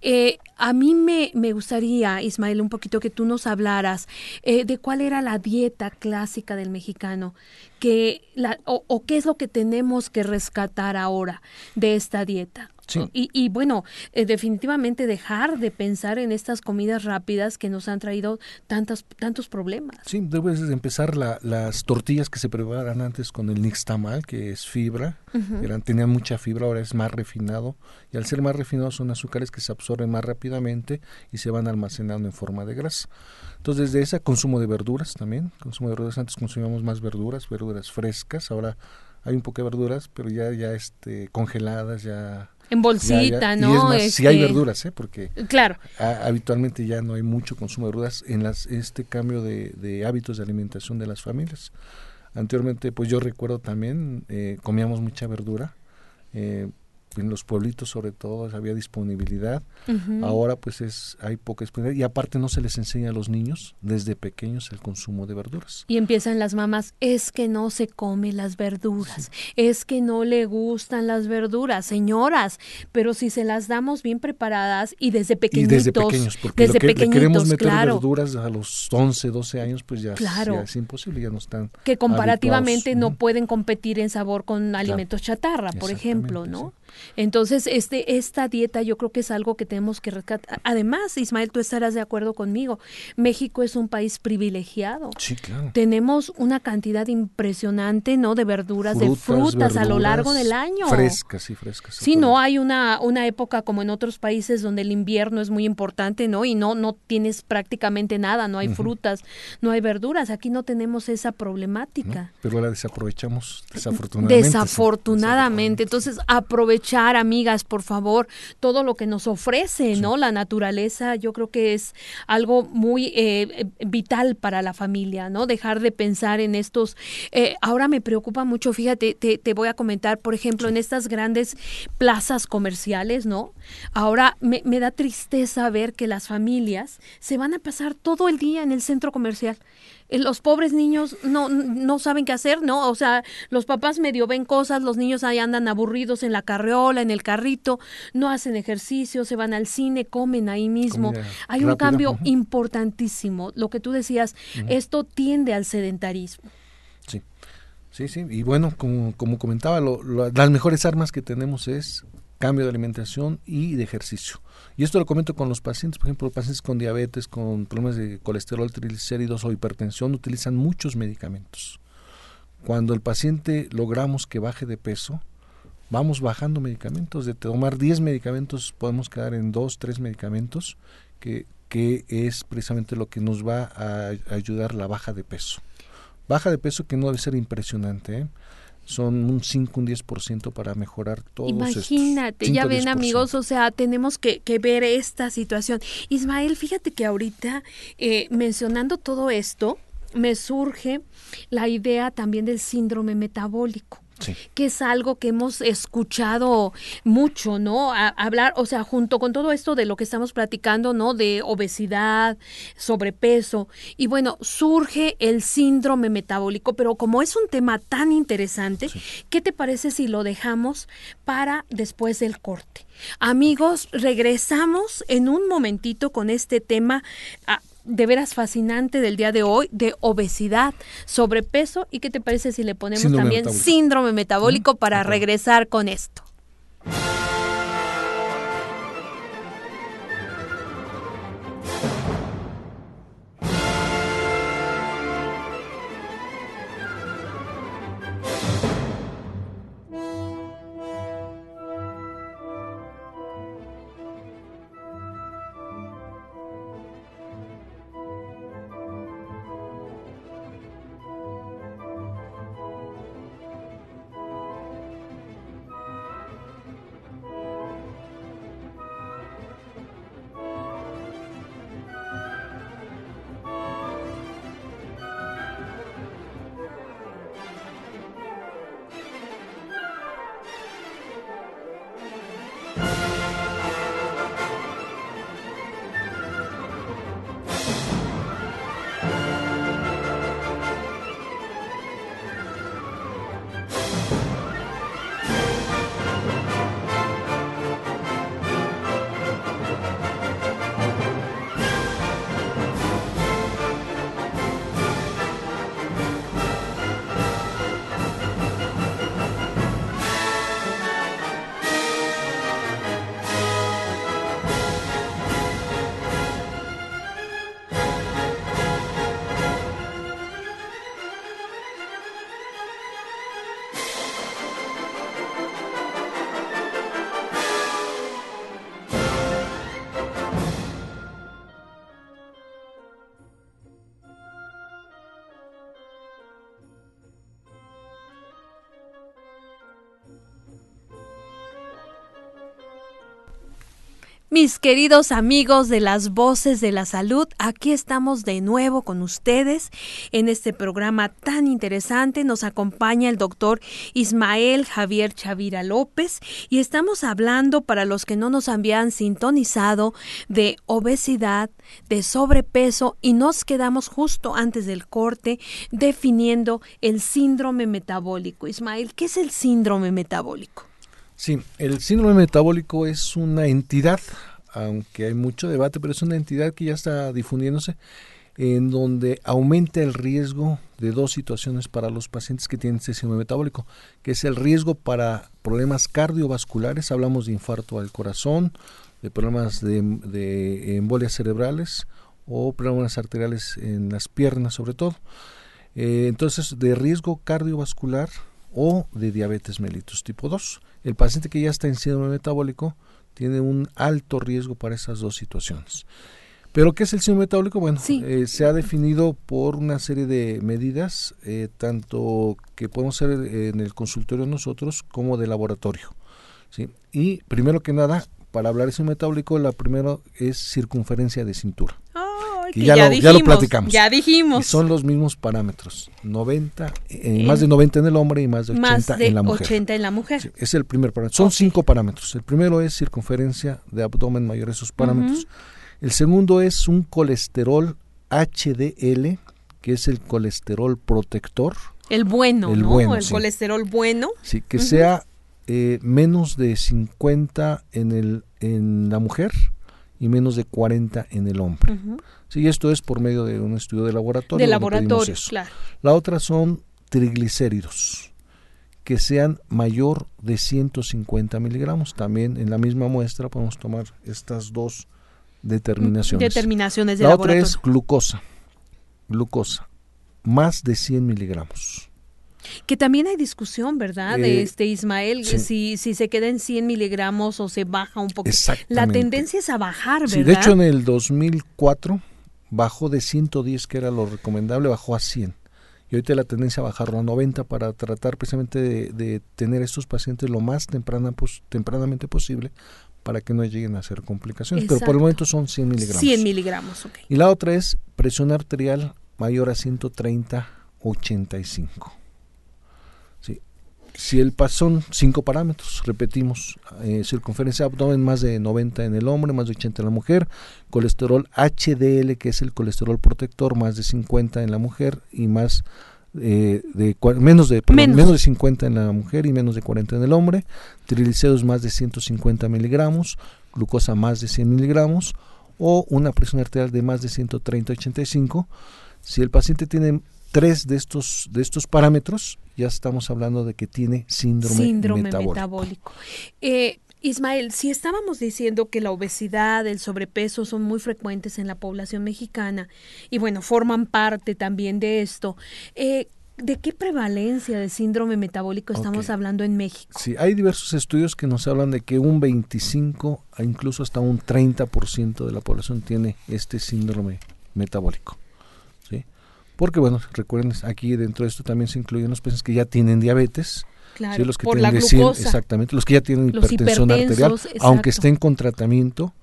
Eh, a mí me, me gustaría, Ismael, un poquito que tú nos hablaras eh, de cuál era la dieta clásica del mexicano, que la, o, qué es lo que tenemos que rescatar ahora de esta dieta. Y, bueno, eh, definitivamente dejar de pensar en estas comidas rápidas que nos han traído tantas, tantos problemas. Sí, debes empezar las tortillas que se preparan antes con el nixtamal, que es fibra, eran, tenían mucha fibra, ahora es más refinado, y al ser más refinado son azúcares que se absorben más rápidamente y se van almacenando en forma de grasa. Entonces, desde ese consumo de verduras también, consumo de verduras, antes consumíamos más verduras, verduras frescas, ahora hay un poco de verduras, pero ya, ya este, congeladas, ya en bolsita, ¿no? Y es si hay este, verduras, ¿eh? Porque claro. habitualmente ya no hay mucho consumo de verduras en las este cambio de, de, hábitos de alimentación de las familias. Anteriormente, pues yo recuerdo también, eh, comíamos mucha verdura, eh, en los pueblitos sobre todo había disponibilidad. Ahora pues es hay poca disponibilidad. Y aparte no se les enseña a los niños desde pequeños el consumo de verduras. Y empiezan las mamás, es que no se come las verduras, es que no le gustan las verduras, señoras, pero si se las damos bien preparadas y desde pequeñitos, y desde pequeños, porque desde lo que queremos meter verduras a los 11, 12 años pues ya, es imposible, ya no están que comparativamente no pueden competir en sabor con alimentos chatarra, por ejemplo, ¿no? Entonces, este, esta dieta yo creo que es algo que tenemos que rescatar. Además, Ismael, tú estarás de acuerdo conmigo. México es un país privilegiado. Sí, claro. Tenemos una cantidad impresionante, ¿no? De verduras, de frutas a lo largo del año. Frescas, sí, frescas. Sí, no hay una, una época como en otros países donde el invierno es muy importante, ¿no? Y no, no tienes prácticamente nada, no hay frutas, no hay verduras. Aquí no tenemos esa problemática. pero la desaprovechamos, desafortunadamente. Desafortunadamente. Entonces, aprovechamos echar, amigas, por favor, todo lo que nos ofrece, ¿no? La naturaleza, yo creo que es algo muy eh, eh, vital para la familia, ¿no? Dejar de pensar en estos. Eh, ahora me preocupa mucho, fíjate, te, te, voy a comentar, por ejemplo, en estas grandes plazas comerciales, ¿no? Ahora me, me da tristeza ver que las familias se van a pasar todo el día en el centro comercial. Eh, los pobres niños no, no saben qué hacer, ¿no? O sea, los papás medio ven cosas, los niños ahí andan aburridos en la carriola, en el carrito, no hacen ejercicio, se van al cine, comen ahí mismo. Hay un cambio importantísimo. Lo que tú decías, esto tiende al sedentarismo. Sí, sí, sí. Y bueno, como, como comentaba, las mejores armas que tenemos es cambio de alimentación y de ejercicio. Y esto lo comento con los pacientes, por ejemplo, pacientes con diabetes, con problemas de colesterol, triglicéridos o hipertensión, utilizan muchos medicamentos. Cuando el paciente logramos que baje de peso, vamos bajando medicamentos. De tomar 10 medicamentos, podemos quedar en 2, 3 medicamentos, que, que es precisamente lo que nos va a ayudar la baja de peso. Baja de peso que no debe ser impresionante, ¿eh? Son un 5, un 10% para mejorar todo. Imagínate, ya ven amigos, o sea, tenemos que, que, ver esta situación. Ismael, fíjate que ahorita, eh, mencionando todo esto, me surge la idea también del síndrome metabólico que es algo que hemos escuchado mucho, ¿no? hablar, o sea, junto con todo esto de lo que estamos platicando, ¿no? De obesidad, sobrepeso, y bueno, surge el síndrome metabólico, pero como es un tema tan interesante, ¿qué te parece si lo dejamos para después del corte? Amigos, regresamos en un momentito con este tema. De veras fascinante del día de hoy de obesidad, sobrepeso y qué te parece si le ponemos también síndrome metabólico para regresar con esto. Mis queridos amigos de las voces de la salud, aquí estamos de nuevo con ustedes en este programa tan interesante. Nos acompaña el doctor Ismael Javier Chavira López y estamos hablando, para los que no nos habían sintonizado, de obesidad, de sobrepeso y nos quedamos justo antes del corte definiendo el síndrome metabólico. Ismael, ¿qué es el síndrome metabólico? Sí, el síndrome metabólico es una entidad, aunque hay mucho debate, pero es una entidad que ya está difundiéndose, en donde aumenta el riesgo de dos situaciones para los pacientes que tienen este síndrome metabólico, que es el riesgo para problemas cardiovasculares, hablamos de infarto al corazón, de problemas de, embolias cerebrales o problemas arteriales en las piernas sobre todo. Eh, entonces, de riesgo cardiovascular o de diabetes mellitus tipo 2 el paciente que ya está en síndrome metabólico tiene un alto riesgo para esas dos situaciones. Pero ¿qué es el síndrome metabólico? Bueno, eh, se ha definido por una serie de medidas, eh, tanto que podemos hacer en el consultorio nosotros como de laboratorio. ¿sí? Y primero que nada, para hablar de síndrome metabólico, la primera es circunferencia de cintura ya, lo, dijimos, ya, lo, platicamos. Ya dijimos. Y son los mismos parámetros. 90, eh, más de 90 en el hombre y más de 80 en la mujer. 80 en la mujer. es el primer parámetro. Son cinco parámetros. El primero es circunferencia de abdomen mayor, esos parámetros. El segundo es un colesterol HDL, que es el colesterol protector. El bueno, el Bueno, el colesterol bueno. Sí, que sea eh, menos de 50 en, el, en la mujer y menos de 40 en el hombre. Sí, esto es por medio de un estudio de laboratorio. De laboratorio, claro. La otra son triglicéridos, que sean mayor de 150 miligramos. También en la misma muestra podemos tomar estas dos determinaciones. Determinaciones de La otra es glucosa. Glucosa, más de 100 miligramos. Que también hay discusión, ¿verdad? de Eh, este Ismael, sí. si, si se queda en 100 miligramos o se baja un poco. La tendencia es a bajar, ¿verdad? Sí, de hecho en el 2004 bajó de 110, que era lo recomendable, bajó a 100. Y ahorita la tendencia a bajarlo a 90 para tratar precisamente de, de tener a estos pacientes lo más temprana, pos- tempranamente posible para que no lleguen a hacer complicaciones. Pero por Exacto. el momento son 100 miligramos. 100 miligramos, ok. Y la otra es presión arterial mayor a 130, 85. Si el son cinco parámetros, repetimos, eh, circunferencia de abdomen más de 90 en el hombre, más de 80 en la mujer, colesterol HDL, que es el colesterol protector, más de 50 en la mujer y más eh, de menos de perdón, Menos. menos de 50 en la mujer y menos de 40 en el hombre, triglicéridos más de 150 miligramos, glucosa más de 100 miligramos o una presión arterial de más de 130-85. Si el paciente tiene tres de estos, de estos parámetros, ya estamos hablando de que tiene síndrome, síndrome metabólico. metabólico. Eh, Ismael, si estábamos diciendo que la obesidad, el sobrepeso son muy frecuentes en la población mexicana y bueno, forman parte también de esto, eh, ¿de qué prevalencia de síndrome metabólico estamos hablando en México? Sí, hay diversos estudios que nos hablan de que un 25 a incluso hasta un 30% de la población tiene este síndrome metabólico. Porque bueno, recuerden, aquí dentro de esto también se incluyen los pacientes que ya tienen diabetes, Claro, ¿sí? los que por la tienen 100, glucosa. exactamente, los que ya tienen Los hipertensión arterial, aunque estén con tratamiento,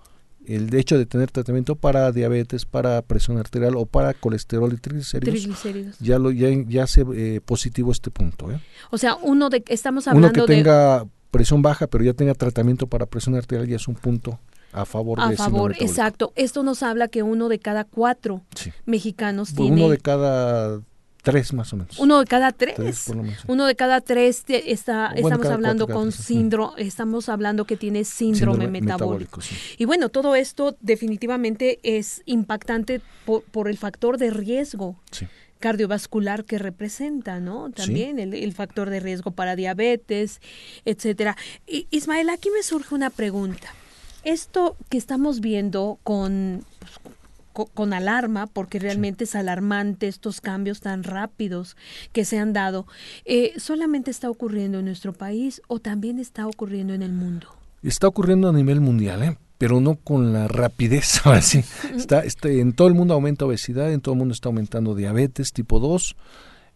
el hecho de tener tratamiento para diabetes, para presión arterial o para colesterol y triglicéridos, Triglicéridos. ya lo ya, ya se eh, positivo este punto. ¿eh? O sea, uno de estamos Uno hablando que de tenga presión baja, pero ya tenga tratamiento para presión arterial, ya es un punto a favor a de síndrome favor, metabólico. exacto. Esto nos habla que uno de cada cuatro Sí. mexicanos Pues tiene Uno de cada tres más o menos. uno de cada tres. Tres, por lo menos, sí. Uno de cada tres te- está, Bueno, estamos hablando cuatro, con sí. síndrome, estamos hablando que tiene síndrome, metabólico. sí. Y bueno, todo esto definitivamente es impactante por, por el factor de riesgo cardiovascular que representa, ¿no? También el, el factor de riesgo para diabetes, etcétera. Y, Ismael, aquí me surge una pregunta. Esto que estamos viendo con, pues, co- con alarma, porque realmente es alarmante estos cambios tan rápidos que se han dado, eh, ¿solamente está ocurriendo en nuestro país o también está ocurriendo en el mundo? Está ocurriendo a nivel mundial, ¿eh? pero no con la rapidez. Ahora sí, está, está- en todo el mundo aumenta obesidad, en todo el mundo está aumentando diabetes tipo 2,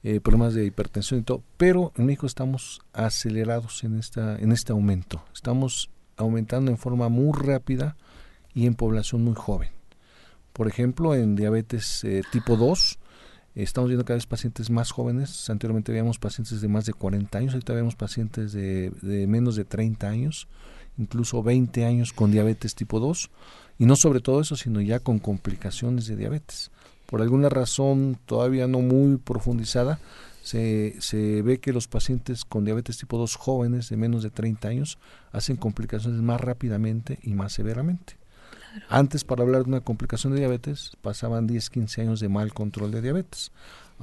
eh, problemas de hipertensión y todo, pero en México estamos acelerados en, esta, en este aumento. Estamos aumentando en forma muy rápida y en población muy joven. Por ejemplo, en diabetes eh, tipo 2, eh, estamos viendo cada vez pacientes más jóvenes. Anteriormente veíamos pacientes de más de 40 años, ahorita vemos pacientes de, de menos de 30 años, incluso 20 años con diabetes tipo 2. Y no sobre todo eso, sino ya con complicaciones de diabetes. Por alguna razón todavía no muy profundizada, se, se ve que los pacientes con diabetes tipo 2 jóvenes de menos de 30 años hacen complicaciones más rápidamente y más severamente. Antes, para hablar de una complicación de diabetes, pasaban 10, 15 años de mal control de diabetes.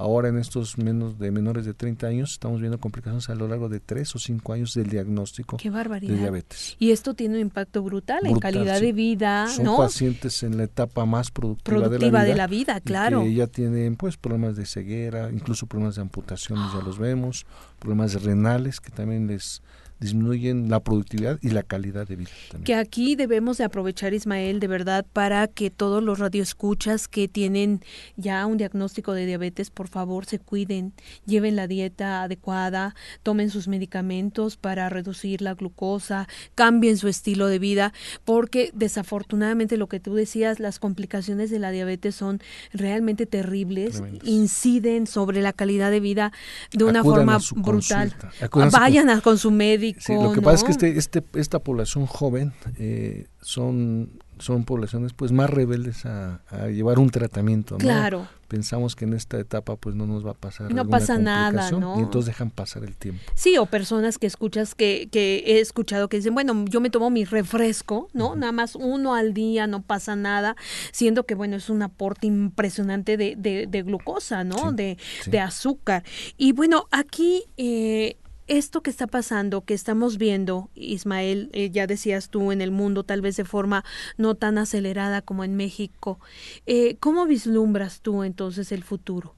Ahora, en estos menos de menores de 30 años, estamos viendo complicaciones a lo largo de 3 o 5 años del diagnóstico Qué barbaridad. de diabetes. Y esto tiene un impacto brutal, en Brutal, calidad sí. de vida, Son ¿no? pacientes en la etapa más productiva, Productiva de la vida. y claro. Que ya tienen pues problemas de ceguera, incluso problemas de amputaciones, ya los vemos, problemas renales que también les disminuyen la productividad y la calidad de vida. También. Que aquí debemos de aprovechar, Ismael, de verdad, para que todos los radioescuchas que tienen ya un diagnóstico de diabetes, por favor, se cuiden, lleven la dieta adecuada, tomen sus medicamentos para reducir la glucosa, cambien su estilo de vida, porque desafortunadamente lo que tú decías, las complicaciones de la diabetes son realmente terribles, inciden sobre la calidad de vida de una Acudan forma brutal. a Vayan a, con su médico. Sí, lo que pasa es que ¿no? este, este, esta población joven eh, son, son poblaciones pues más rebeldes a, a llevar un tratamiento. ¿no? Claro. Pensamos que en esta etapa pues no nos va a pasar No alguna pasa nada, ¿no? Y entonces dejan pasar el tiempo. Sí, o personas que escuchas que, que he escuchado que dicen, bueno, yo me tomo mi refresco, ¿no? Nada más uno al día, no pasa nada, siendo que, bueno, es un aporte impresionante de, de, de glucosa, ¿no? Sí, de, sí. de azúcar. Y bueno, aquí... Eh, esto que está pasando, que estamos viendo, Ismael, eh, ya decías tú, en el mundo, tal vez de forma no tan acelerada como en México, eh, ¿cómo vislumbras tú entonces el futuro?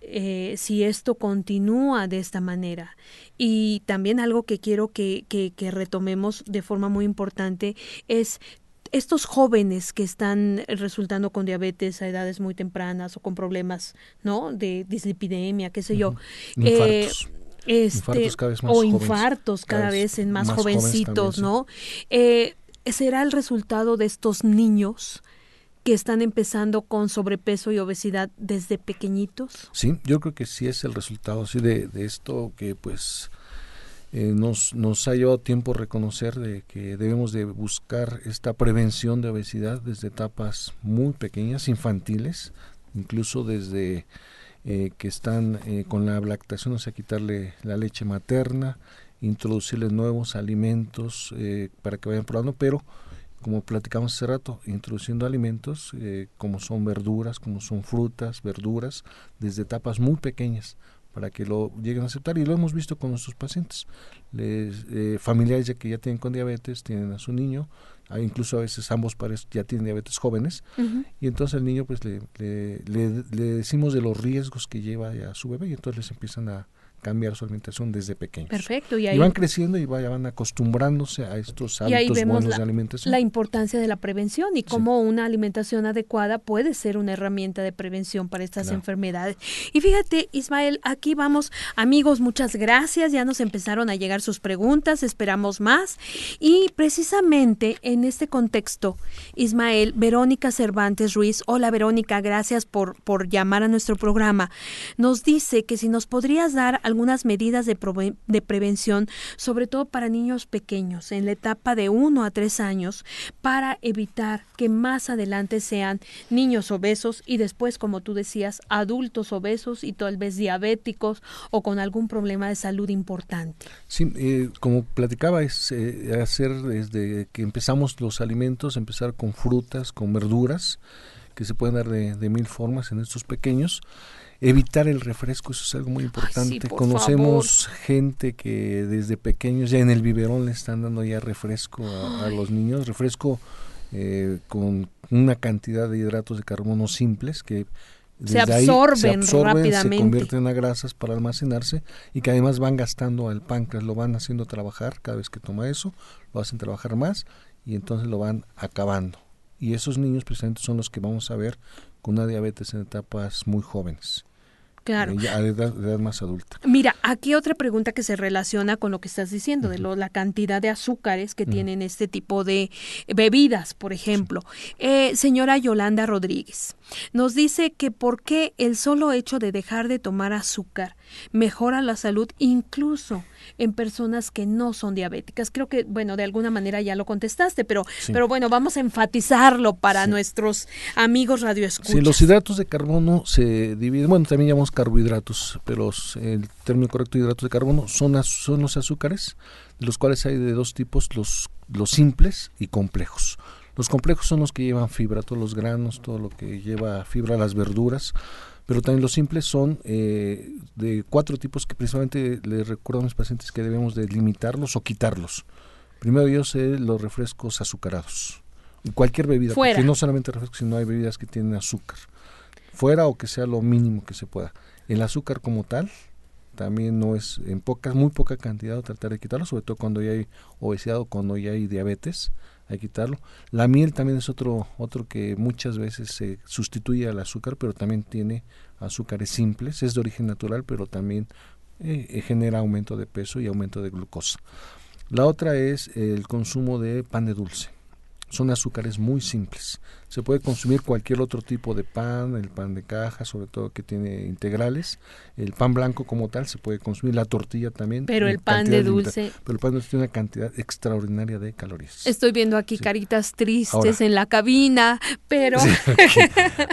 Eh, si esto continúa de esta manera. Y también algo que quiero que, que, que retomemos de forma muy importante es estos jóvenes que están resultando con diabetes a edades muy tempranas o con problemas, ¿no? De dislipidemia, qué sé yo. Eh, este, o infartos cada, vez, en más, jovencitos, ¿no? Eh, ¿Será el resultado de estos niños que están empezando con sobrepeso y obesidad desde pequeñitos? Sí, yo creo que sí es el resultado sí, de, de esto que pues eh, nos, nos ha llevado tiempo reconocer de que debemos de buscar esta prevención de obesidad desde etapas muy pequeñas, infantiles, incluso desde eh, que están eh, con la lactación, o sea, quitarle la leche materna, introducirles nuevos alimentos para que vayan probando, pero como platicamos hace rato, introduciendo alimentos como son verduras, como son frutas, verduras, desde etapas muy pequeñas para que lo lleguen a aceptar y lo hemos visto con nuestros pacientes. Les, eh, familiares ya que ya tienen con diabetes tienen a su niño incluso a veces ambos padres ya tienen diabetes jóvenes. Y entonces el niño pues le, le, le, decimos de los riesgos que lleva a su bebé y entonces les empiezan a, cambiar su alimentación desde pequeños. Perfecto. Y, ahí, van creciendo y van acostumbrándose a estos hábitos buenos la, de alimentación. La importancia de la prevención y cómo una alimentación adecuada puede ser una herramienta de prevención para estas enfermedades. Y fíjate, Ismael, aquí vamos, amigos, muchas gracias. Ya nos empezaron a llegar sus preguntas, esperamos más. Y precisamente en este contexto, Ismael, Verónica Cervantes Ruiz, hola Verónica, gracias por, por llamar a nuestro programa. Nos dice que si nos podrías dar algunas medidas de, de prevención, sobre todo para niños pequeños, en la etapa de 1 a 3 años, para evitar que más adelante sean niños obesos y después, como tú decías, adultos obesos y tal vez diabéticos o con algún problema de salud importante. Sí, eh, como platicaba, es eh, hacer desde que empezamos los alimentos, empezar con frutas, con verduras, que se pueden dar de, de mil formas en estos pequeños evitar el refresco, eso es algo muy importante. Conocemos gente que desde pequeños ya en el biberón le están dando ya refresco a, los niños, refresco eh, con una cantidad de hidratos de carbono simples que se absorben, se absorben, rápidamente. Se convierten a grasas para almacenarse y que además van gastando al páncreas, lo van haciendo trabajar cada vez que toma eso, lo hacen trabajar más y entonces lo van acabando. Y esos niños precisamente son los que vamos a ver con una diabetes en etapas muy jóvenes. Claro. Ya a edad, más adulta. Mira, aquí otra pregunta que se relaciona con lo que estás diciendo, de lo, la cantidad de azúcares que tienen este tipo de bebidas, por ejemplo. Eh, señora Yolanda Rodríguez, nos dice que por qué el solo hecho de dejar de tomar azúcar mejora la salud incluso en personas que no son diabéticas. Creo que, bueno, de alguna manera ya lo contestaste, pero, pero bueno, vamos a enfatizarlo para nuestros amigos radioescuchas. Sí, los hidratos de carbono se dividen, bueno, también llamamos carbohidratos, pero el término correcto de hidratos de carbono son, son los azúcares, de los cuales hay de dos tipos, los, los simples y complejos. Los complejos son los que llevan fibra, todos los granos, todo lo que lleva fibra, las verduras, pero también los simples son eh, de cuatro tipos que precisamente les recuerdo a mis pacientes que debemos de limitarlos o quitarlos. Primero ellos eh, los refrescos azucarados. Cualquier bebida, porque no solamente refrescos, sino hay bebidas que tienen azúcar. Fuera o que sea lo mínimo que se pueda. El azúcar como tal también no es en pocas, muy poca cantidad tratar de quitarlo, sobre todo cuando ya hay obesidad o cuando ya hay diabetes hay que quitarlo. La miel también es otro, otro que muchas veces se sustituye al azúcar, pero también tiene azúcares simples, es de origen natural, pero también eh, eh, genera aumento de peso y aumento de glucosa. La otra es el consumo de pan de dulce son azúcares muy simples. Se puede consumir cualquier otro tipo de pan, el pan de caja, sobre todo que tiene integrales, el pan blanco como tal se puede consumir, la tortilla también. Pero el pan de dulce. Pero el pan de dulce tiene una cantidad extraordinaria de calorías. Estoy viendo aquí caritas tristes en la cabina, pero...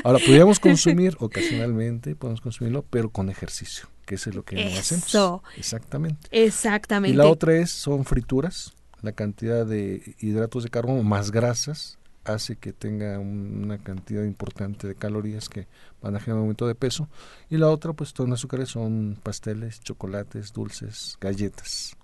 Ahora, podríamos consumir ocasionalmente, podemos consumirlo, pero con ejercicio, que es lo que no hacemos. Exactamente. Exactamente. Y la otra es, son frituras, la cantidad de hidratos de carbono más grasas hace que tenga una cantidad importante de calorías que van a generar un aumento de peso. Y la otra, pues todos los azúcares son pasteles, chocolates, dulces, galletas.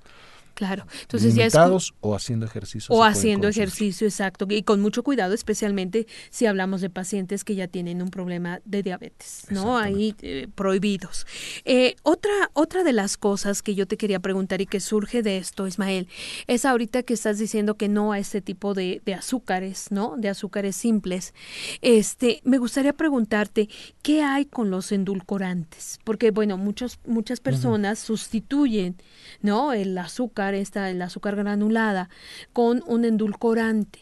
Claro, entonces ya es o haciendo ejercicio. O haciendo ejercicio, exacto, y con mucho cuidado, especialmente si hablamos de pacientes que ya tienen un problema de diabetes, ¿no? Ahí eh, prohibidos. Eh, otra, otra de las cosas que yo te quería preguntar y que surge de esto, Ismael, es ahorita que estás diciendo que no a este tipo de, de azúcares, ¿no? De azúcares simples. Este, me gustaría preguntarte, ¿qué hay con los endulcorantes? Porque, bueno, muchos, muchas personas sustituyen, ¿no? El azúcar esta, el azúcar granulada, con un endulcorante.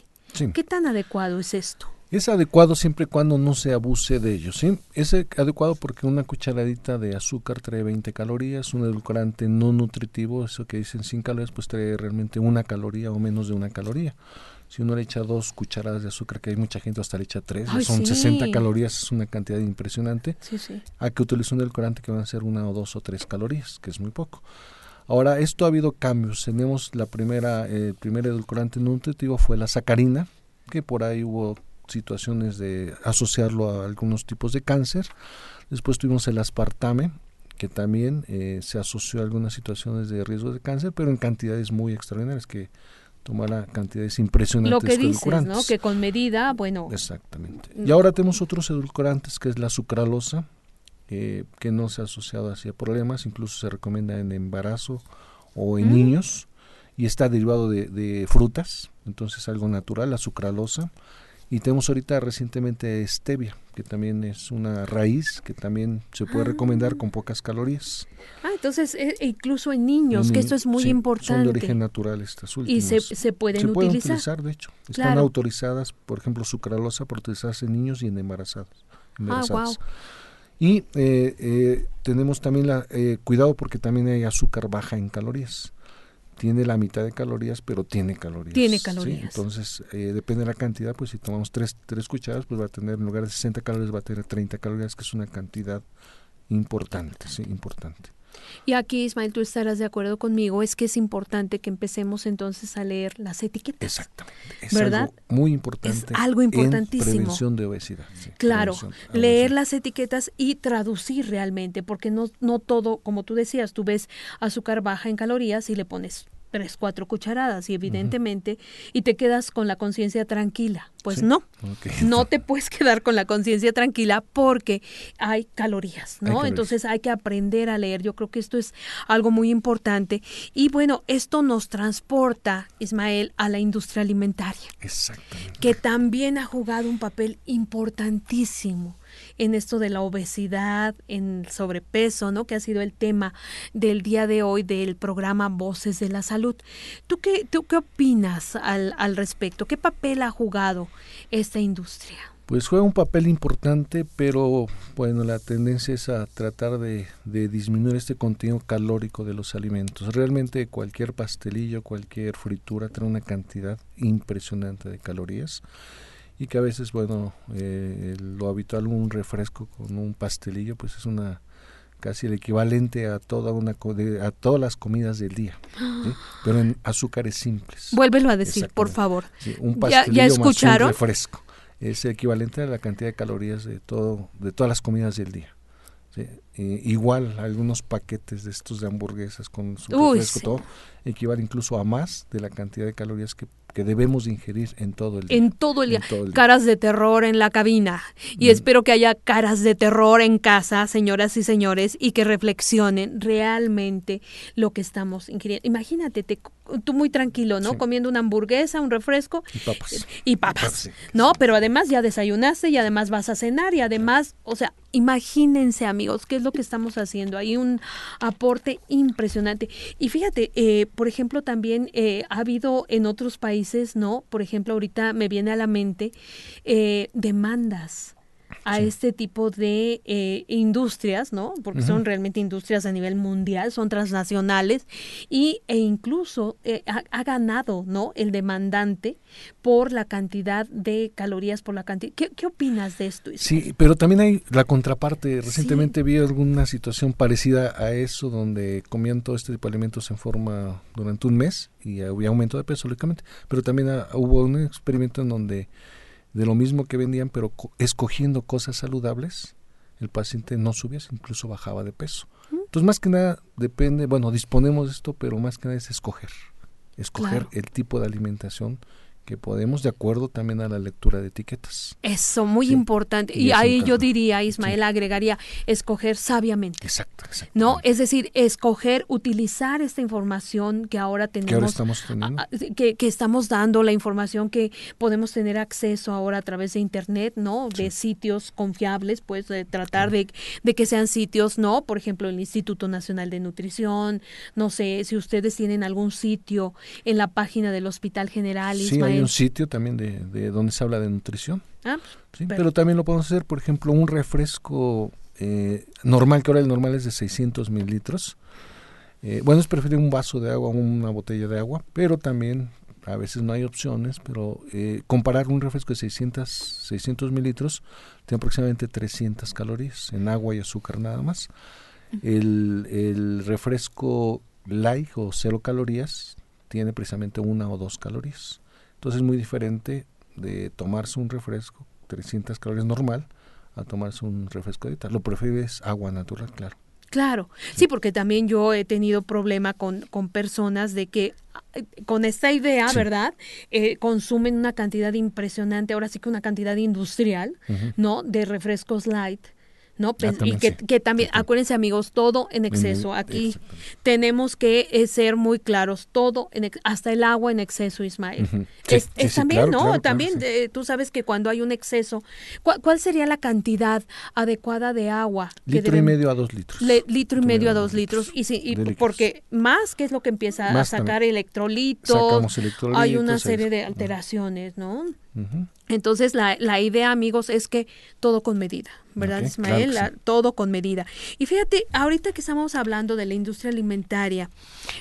¿Qué tan adecuado es esto? Es adecuado siempre y cuando no se abuse de ello, ¿sí? Es adecuado porque una cucharadita de azúcar trae 20 calorías, un edulcorante no nutritivo, eso que dicen 100 calorías, pues trae realmente una caloría o menos de una caloría. Si uno le echa dos cucharadas de azúcar, que hay mucha gente hasta le echa tres, son 60 calorías, es una cantidad impresionante. A que utilice un edulcorante que van a ser una o dos o tres calorías, que es muy poco. Ahora, esto ha habido cambios. Tenemos la primera, el primer edulcorante nutritivo fue la sacarina, que por ahí hubo situaciones de asociarlo a algunos tipos de cáncer. Después tuvimos el aspartame, que también eh, se asoció a algunas situaciones de riesgo de cáncer, pero en cantidades muy extraordinarias, que tomara cantidades impresionantes. Lo que dices, ¿no? Que con medida, bueno. Exactamente. Y ahora tenemos otros edulcorantes, que es la sucralosa, que no se ha asociado hacia problemas, incluso se recomienda en embarazo o en mm. niños y está derivado de, frutas, entonces algo natural, la sucralosa. Y tenemos ahorita recientemente stevia, que también es una raíz que también se puede recomendar con ah. pocas calorías. Ah, entonces e, e incluso en niños, que esto es muy importante. Son de origen natural estas últimas. Y se, se pueden se pueden utilizar. de hecho. Están autorizadas, por ejemplo, sucralosa para utilizarse en niños y en embarazadas. Ah, wow. Y eh, eh, tenemos también la, eh, cuidado porque también hay azúcar baja en calorías. Tiene la mitad de calorías, pero tiene calorías. Tiene calorías. Entonces, depende de la cantidad, pues si tomamos tres, tres cucharadas, pues va a tener, en lugar de 60 calorías, va a tener 30 calorías, que es una cantidad importante, sí, importante. Y aquí, Ismael, tú estarás de acuerdo conmigo, es que es importante que empecemos entonces a leer las etiquetas. Exactamente. Es ¿verdad? Algo muy importante. Es algo importantísimo. prevención de obesidad. claro, leer las etiquetas y traducir realmente, porque no, no todo, como tú decías, tú ves azúcar baja en calorías y le pones tres, cuatro cucharadas y evidentemente, y te quedas con la conciencia tranquila. Pues no, no te puedes quedar con la conciencia tranquila porque hay calorías, ¿no? Entonces hay que aprender a leer. Yo creo que esto es algo muy importante. Y bueno, esto nos transporta, Ismael, a la industria alimentaria. Exactamente. Que también ha jugado un papel importantísimo en esto de la obesidad, en el sobrepeso, ¿no? Que ha sido el tema del día de hoy del programa Voces de la Salud. ¿Tú qué, tú qué opinas al, al respecto? ¿Qué papel ha jugado esta industria? Pues juega un papel importante, pero bueno, la tendencia es a tratar de, de, disminuir este contenido calórico de los alimentos. Realmente cualquier pastelillo, cualquier fritura trae una cantidad impresionante de calorías y que a veces, bueno, eh, lo habitual, un refresco con un pastelillo, pues es una casi el equivalente a toda una a todas las comidas del día, pero en azúcares simples. Vuélvelo a decir, por favor. un pastelillo ¿Ya, escucharon? un refresco es equivalente a la cantidad de calorías de todo de todas las comidas del día. Igual algunos paquetes de estos de hamburguesas con su refresco todo equivale incluso a más de la cantidad de calorías que que debemos ingerir en todo el día. En todo el día. Caras de terror en la cabina. Y mm. espero que haya caras de terror en casa, señoras y señores, y que reflexionen realmente lo que estamos ingiriendo. Imagínate, tú muy tranquilo, ¿no? Comiendo una hamburguesa, un refresco. Y papas. Y papas. ¿No? Pero además ya desayunaste y además vas a cenar y además, o sea, imagínense amigos, qué es lo que estamos haciendo. Hay un aporte impresionante. Y fíjate, eh, por ejemplo, también eh, ha habido en otros países ¿no? Por ejemplo, ahorita me viene a la mente eh, demandas a este tipo de eh, industrias, ¿no? Porque son realmente industrias a nivel mundial, son transnacionales y e incluso eh, ha, ganado, ¿no? El demandante por la cantidad de calorías, por la cantidad. ¿Qué, opinas de esto? Sí, pero también hay la contraparte. Recientemente vi alguna situación parecida a eso, donde comían todo este tipo de alimentos en forma durante un mes y había aumento de peso, lógicamente, pero también ah, hubo un experimento en donde de lo mismo que vendían, pero escogiendo cosas saludables, el paciente no subía, incluso bajaba de peso. Entonces, más que nada depende, bueno, disponemos de esto, pero más que nada es escoger, escoger el tipo de alimentación que podemos de acuerdo también a la lectura de etiquetas. Eso, muy importante. Y, ahí yo diría, Ismael, agregaría, escoger sabiamente. Exacto, exacto. ¿No? Es decir, escoger, utilizar esta información que ahora tenemos. Que ahora estamos teniendo. Que, que, estamos dando, la información que podemos tener acceso ahora a través de Internet, ¿no? De sitios confiables, pues de tratar de, de que sean sitios, ¿no? Por ejemplo, el Instituto Nacional de Nutrición, no sé, si ustedes tienen algún sitio en la página del Hospital General, Ismael hay un sitio también de, donde se habla de nutrición. Ah, pero... también lo podemos hacer, por ejemplo, un refresco eh, normal, que ahora el normal es de 600 mililitros. Eh, bueno, es preferir un vaso de agua, una botella de agua, pero también a veces no hay opciones, pero eh, comparar un refresco de 600, 600 mililitros tiene aproximadamente 300 calorías en agua y azúcar nada más. El, el refresco light o cero calorías tiene precisamente una o dos calorías. Entonces es muy diferente de tomarse un refresco, 300 calorías normal, a tomarse un refresco de tal. Lo preferible es agua natural, claro. Claro, sí. porque también yo he tenido problema con, con personas de que con esta idea, ¿verdad? Eh, consumen una cantidad impresionante, ahora sí que una cantidad industrial, ¿no? De refrescos light ¿no? Ah, y que, también, acuérdense amigos, todo en exceso. Aquí tenemos que eh, ser muy claros, todo, en hasta el agua en exceso, Ismael. es, también, ¿no? también eh, tú sabes que cuando hay un exceso, ¿cuál, sería la cantidad adecuada de agua? Litro y medio a dos litros. litro y medio a dos litros. Y, sí, y porque más, que es lo que empieza a sacar electrolitos, hay una serie de alteraciones, ¿no? Entonces, la, la, idea, amigos, es que todo con medida, ¿verdad, Ismael? todo con medida. Y fíjate, ahorita que estamos hablando de la industria alimentaria,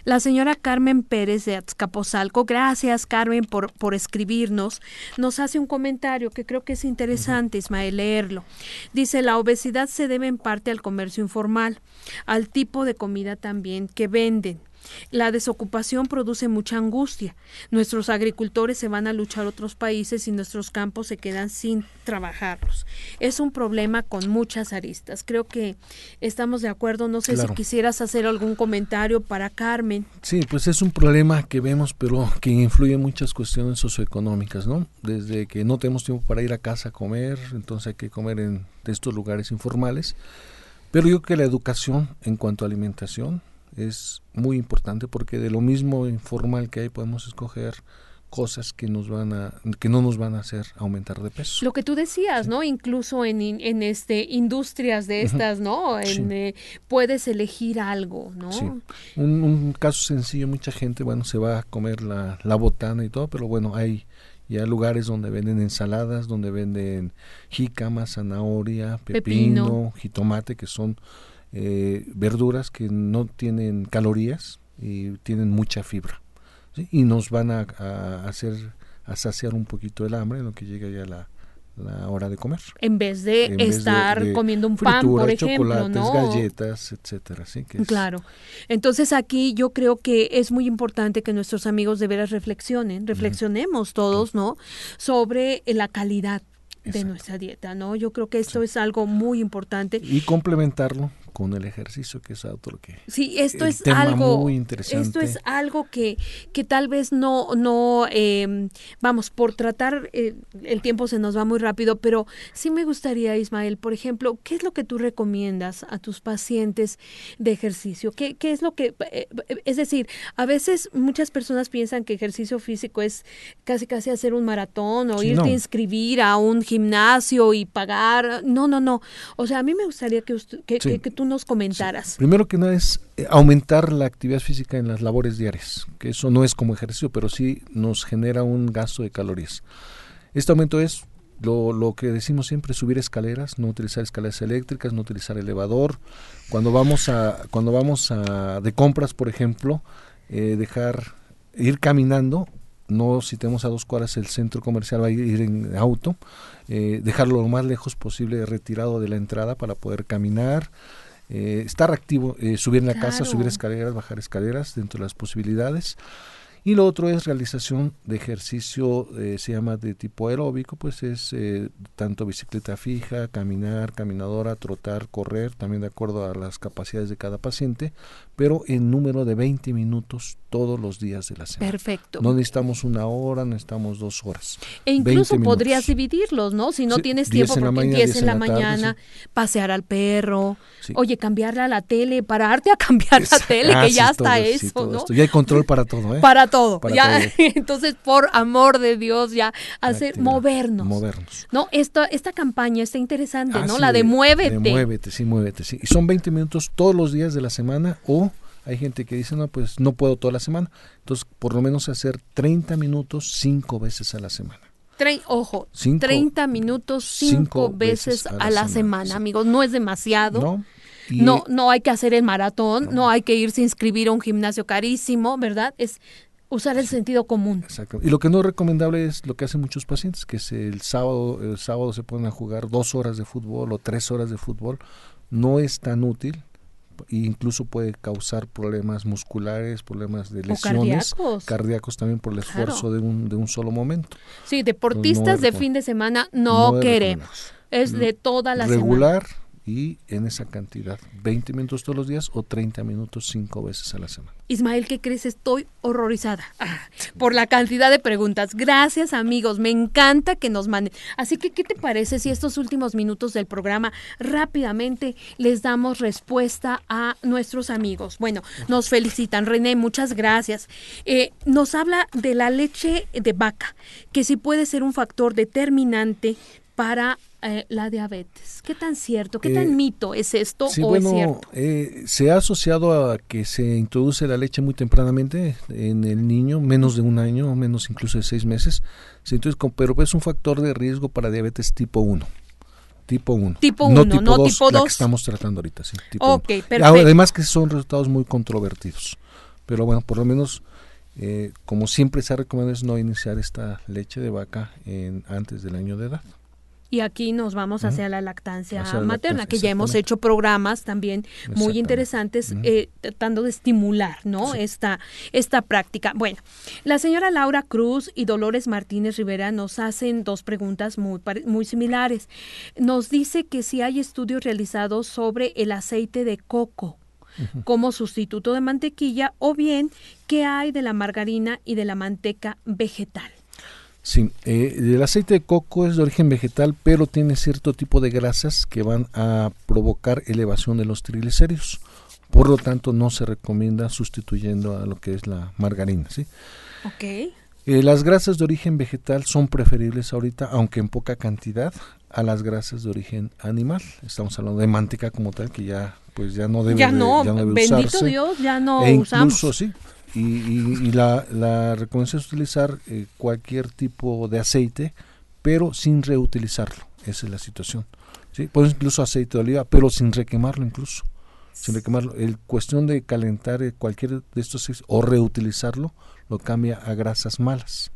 la señora Carmen Pérez de Azcapotzalco, gracias, Carmen, por, por escribirnos, nos hace un comentario que creo que es interesante, Ismael, leerlo. Dice, la obesidad se debe en parte al comercio informal, al tipo de comida también que venden la desocupación produce mucha angustia. Nuestros agricultores se van a luchar a otros países y nuestros campos se quedan sin trabajarlos. Es un problema con muchas aristas. Creo que estamos de acuerdo. No sé si quisieras hacer algún comentario para Carmen. Sí, pues es un problema que vemos, pero que influye en muchas cuestiones socioeconómicas, ¿no? Desde que no tenemos tiempo para ir a casa a comer, entonces hay que comer en estos lugares informales. Pero yo creo que la educación en cuanto a alimentación es muy importante porque de lo mismo informal que hay podemos escoger cosas que nos van a que no nos van a hacer aumentar de peso. Lo que tú decías, ¿no? Incluso en, en este industrias de estas, ¿no? En, eh, puedes elegir algo, ¿no? Sí. Un, caso sencillo, mucha gente, bueno, se va a comer la, la botana y todo, pero bueno, hay ya lugares donde venden ensaladas, donde venden jícama, zanahoria, pepino. jitomate, que son eh, verduras que no tienen calorías y tienen mucha fibra y nos van a, hacer a saciar un poquito el hambre en lo que llega ya la, la hora de comer. En vez de estar comiendo un pan, por ejemplo, chocolates, galletas, etcétera, ¿sí? Claro. Entonces aquí yo creo que es muy importante que nuestros amigos de veras reflexionen, reflexionemos todos, ¿no? Sobre la calidad de nuestra dieta, ¿no? Yo creo que esto es algo muy importante. Y complementarlo con el ejercicio, que es otro que... Sí, esto es algo... Muy interesante. Esto es algo que, que tal vez no, no em, vamos, por tratar, eh, el tiempo se nos va muy rápido, pero sí me gustaría, Ismael, por ejemplo, ¿qué es lo que tú recomiendas a tus pacientes de ejercicio? ¿Qué, qué es lo que... Eh, es decir, a veces muchas personas piensan que ejercicio físico es casi casi hacer un maratón o irte a inscribir a un gimnasio y pagar. No, no, no. O sea, a mí me gustaría que, usted, que, que nos comentaras. Primero que nada es eh, aumentar la actividad física en las labores diarias, que eso no es como ejercicio, pero sí nos genera un gasto de calorías. Este aumento es lo, lo, que decimos siempre, subir escaleras, no utilizar escaleras eléctricas, no utilizar elevador. Cuando vamos a, cuando vamos a de compras, por ejemplo, eh, dejar ir caminando no si tenemos a dos cuadras el centro comercial va a ir en auto, eh, dejarlo lo más lejos posible retirado de la entrada para poder caminar, eh, estar activo, eh, subir en la casa, subir escaleras, bajar escaleras dentro de las posibilidades Y lo otro es realización de ejercicio, eh, se llama de tipo aeróbico, pues es eh, tanto bicicleta fija, caminar, caminadora, trotar, correr, también de acuerdo a las capacidades de cada paciente, pero en número de 20 minutos todos los días de la semana. Perfecto. No necesitamos una hora, necesitamos dos horas. E incluso podrías dividirlos, ¿no? Si no tienes tiempo, porque mañana, 10 en la, mañana, pasear al perro, oye, cambiarle a la tele, pararte a cambiar la tele, que ya está eso, ¿no? Ya hay control para todo, ¿eh? Para todo. ya, entonces, por amor de Dios, ya hacer, movernos. Movernos. No, esta, esta campaña está interesante, ah, ¿no? La de, muévete. muévete, sí, muévete, sí. Y son 20 minutos todos los días de la semana o hay gente que dice, no, pues no puedo toda la semana. Entonces, por lo menos hacer 30 minutos cinco veces a la semana. ojo, 30 minutos cinco, veces, a la, semana, amigos. No es demasiado. No. no, no hay que hacer el maratón, no. hay que irse a inscribir a un gimnasio carísimo, ¿verdad? Es usar el sentido común. Exacto. Y lo que no es recomendable es lo que hacen muchos pacientes, que es el sábado, el sábado se ponen a jugar dos horas de fútbol o tres horas de fútbol. No es tan útil e incluso puede causar problemas musculares, problemas de lesiones cardíacos. también por el esfuerzo de, un, de un solo momento. Sí, deportistas de fin de semana no, queremos. Es de toda la Regular, y en esa cantidad, 20 minutos todos los días o 30 minutos cinco veces a la semana. Ismael, ¿qué crees? Estoy horrorizada por la cantidad de preguntas. Gracias amigos, me encanta que nos manden. Así que, ¿qué te parece si estos últimos minutos del programa rápidamente les damos respuesta a nuestros amigos? Bueno, nos felicitan. René, muchas gracias. Eh, nos habla de la leche de vaca, que sí puede ser un factor determinante para eh, la diabetes. ¿Qué tan cierto, qué tan eh, mito es esto o es cierto? Eh, se ha asociado a que se introduce la leche muy tempranamente en el niño, menos de un año, menos incluso de seis meses, entonces, pero es un factor de riesgo para diabetes tipo 1 tipo 1. Tipo 1, no tipo 2, tipo 2. que estamos tratando ahorita, sí. Tipo. Además que son resultados muy controvertidos. Pero bueno, por lo menos, como siempre se ha recomendado es no iniciar esta leche de vaca en, antes del año de edad. Y aquí nos vamos hacia la lactancia materna, que ya hemos hecho programas también muy interesantes eh, tratando de estimular ¿no? esta, esta práctica. Bueno, la señora Laura Cruz y Dolores Martínez Rivera nos hacen dos preguntas muy, muy similares. Nos dice que si hay estudios realizados sobre el aceite de coco como sustituto de mantequilla o bien qué hay de la margarina y de la manteca vegetal. Sí, eh, el aceite de coco es de origen vegetal, pero tiene cierto tipo de grasas que van a provocar elevación de los triglicéridos. Por lo tanto, no se recomienda sustituyendo a lo que es la margarina. ¿sí? Okay. Eh, las grasas de origen vegetal son preferibles ahorita, aunque en poca cantidad, a las grasas de origen animal. Estamos hablando de manteca como tal, que ya pues ya no debe, ya no, bendito Dios, ya no e incluso, usamos. sí, y, y, la, la, recomendación es utilizar eh, cualquier tipo de aceite, pero sin reutilizarlo. Esa es la situación. ¿sí? Puedes incluso aceite de oliva, pero sin requemarlo incluso. Sin requemarlo. El cuestión de calentar eh, cualquier de estos aceites o reutilizarlo lo cambia a grasas malas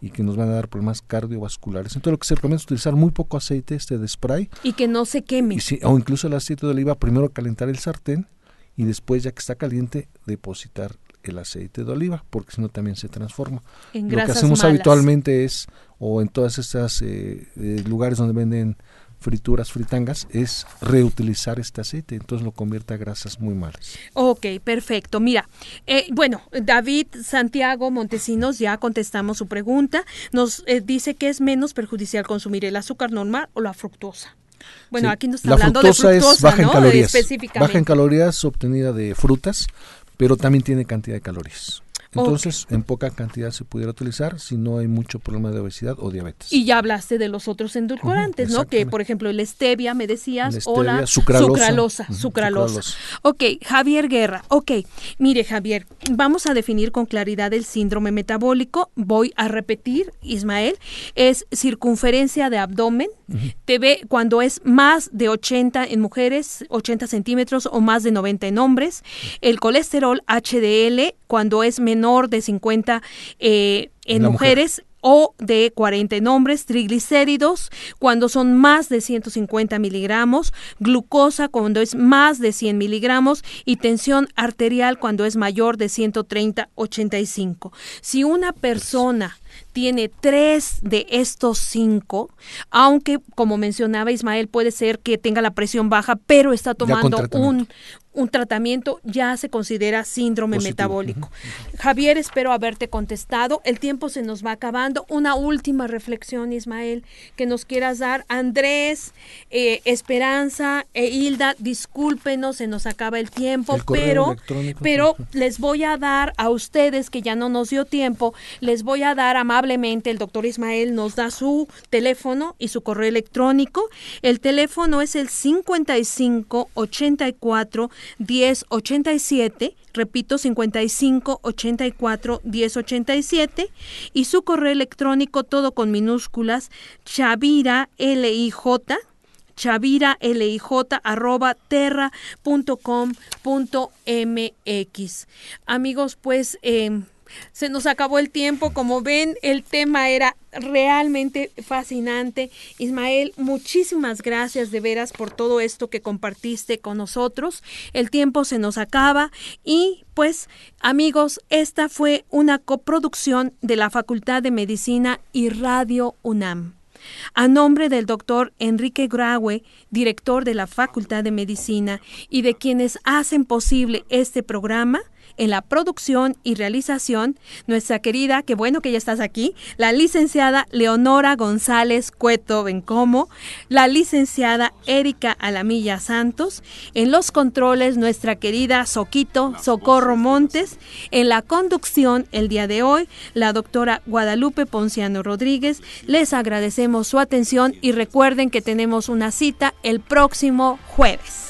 y que nos van a dar problemas cardiovasculares. Entonces lo que se recomienda es utilizar muy poco aceite este de spray. Y que no se queme. Y o incluso el aceite de oliva, primero calentar el sartén y después ya que está caliente depositar el aceite de oliva, porque si no también se transforma. Lo que hacemos habitualmente es, o en todas estas eh, eh, lugares donde venden frituras, fritangas, es reutilizar este aceite, entonces lo convierte a grasas muy malas. Ok, perfecto. Mira, eh, bueno, David Santiago Montesinos, ya contestamos su pregunta, nos dice que es menos perjudicial consumir el azúcar normal o la fructosa. Bueno, aquí nos está hablando de fructosa, es baja en calorías, baja en calorías obtenida de frutas, pero también tiene cantidad de calorías. Entonces, en poca cantidad se pudiera utilizar si no hay mucho problema de obesidad o diabetes. Y ya hablaste de los otros endulcorantes, ¿no? Que, por ejemplo, el stevia, me decías, o la sucralosa. Sucralosa, Ok, Javier Guerra. Ok, mire, Javier, vamos a definir con claridad el síndrome metabólico. Voy a repetir, Ismael, es circunferencia de abdomen. Te ve cuando es más de 80 en mujeres, 80 centímetros o más de 90 en hombres. El colesterol HDL cuando es menor de 50 eh, en mujeres o de 40 en hombres, triglicéridos cuando son más de 150 miligramos, glucosa cuando es más de 100 miligramos y tensión arterial cuando es mayor de 130-85. Si una persona tiene tres de estos cinco, aunque como mencionaba Ismael, puede ser que tenga la presión baja, pero está tomando un, un tratamiento ya se considera síndrome metabólico. Javier, espero haberte contestado. El tiempo se nos va acabando. Una última reflexión, Ismael, que nos quieras dar. Andrés, eh, Esperanza e Hilda, discúlpenos, se nos acaba el tiempo, pero, pero les voy a dar a ustedes, que ya no nos dio tiempo, les voy a dar amablemente, el doctor Ismael nos da su teléfono y su correo electrónico. El teléfono es el 55 84 1087, repito 55 84 1087 y su correo electrónico todo con minúsculas chavira lij chavira arroba terra.com.mx amigos pues eh, se nos acabó el tiempo. Como ven, el tema era realmente fascinante. Ismael, muchísimas gracias de veras por todo esto que compartiste con nosotros. El tiempo se nos acaba y pues amigos, esta fue una coproducción de la Facultad de Medicina y Radio UNAM. A nombre del doctor Enrique Graue, director de la Facultad de Medicina, y de quienes hacen posible este programa, en la producción y realización, nuestra querida, qué bueno que ya estás aquí, la licenciada Leonora González Cueto Bencomo, la licenciada Erika Alamilla Santos, en los controles nuestra querida Soquito Socorro Montes, en la conducción el día de hoy, la doctora Guadalupe Ponciano Rodríguez. Les agradecemos su atención y recuerden que tenemos una cita el próximo jueves.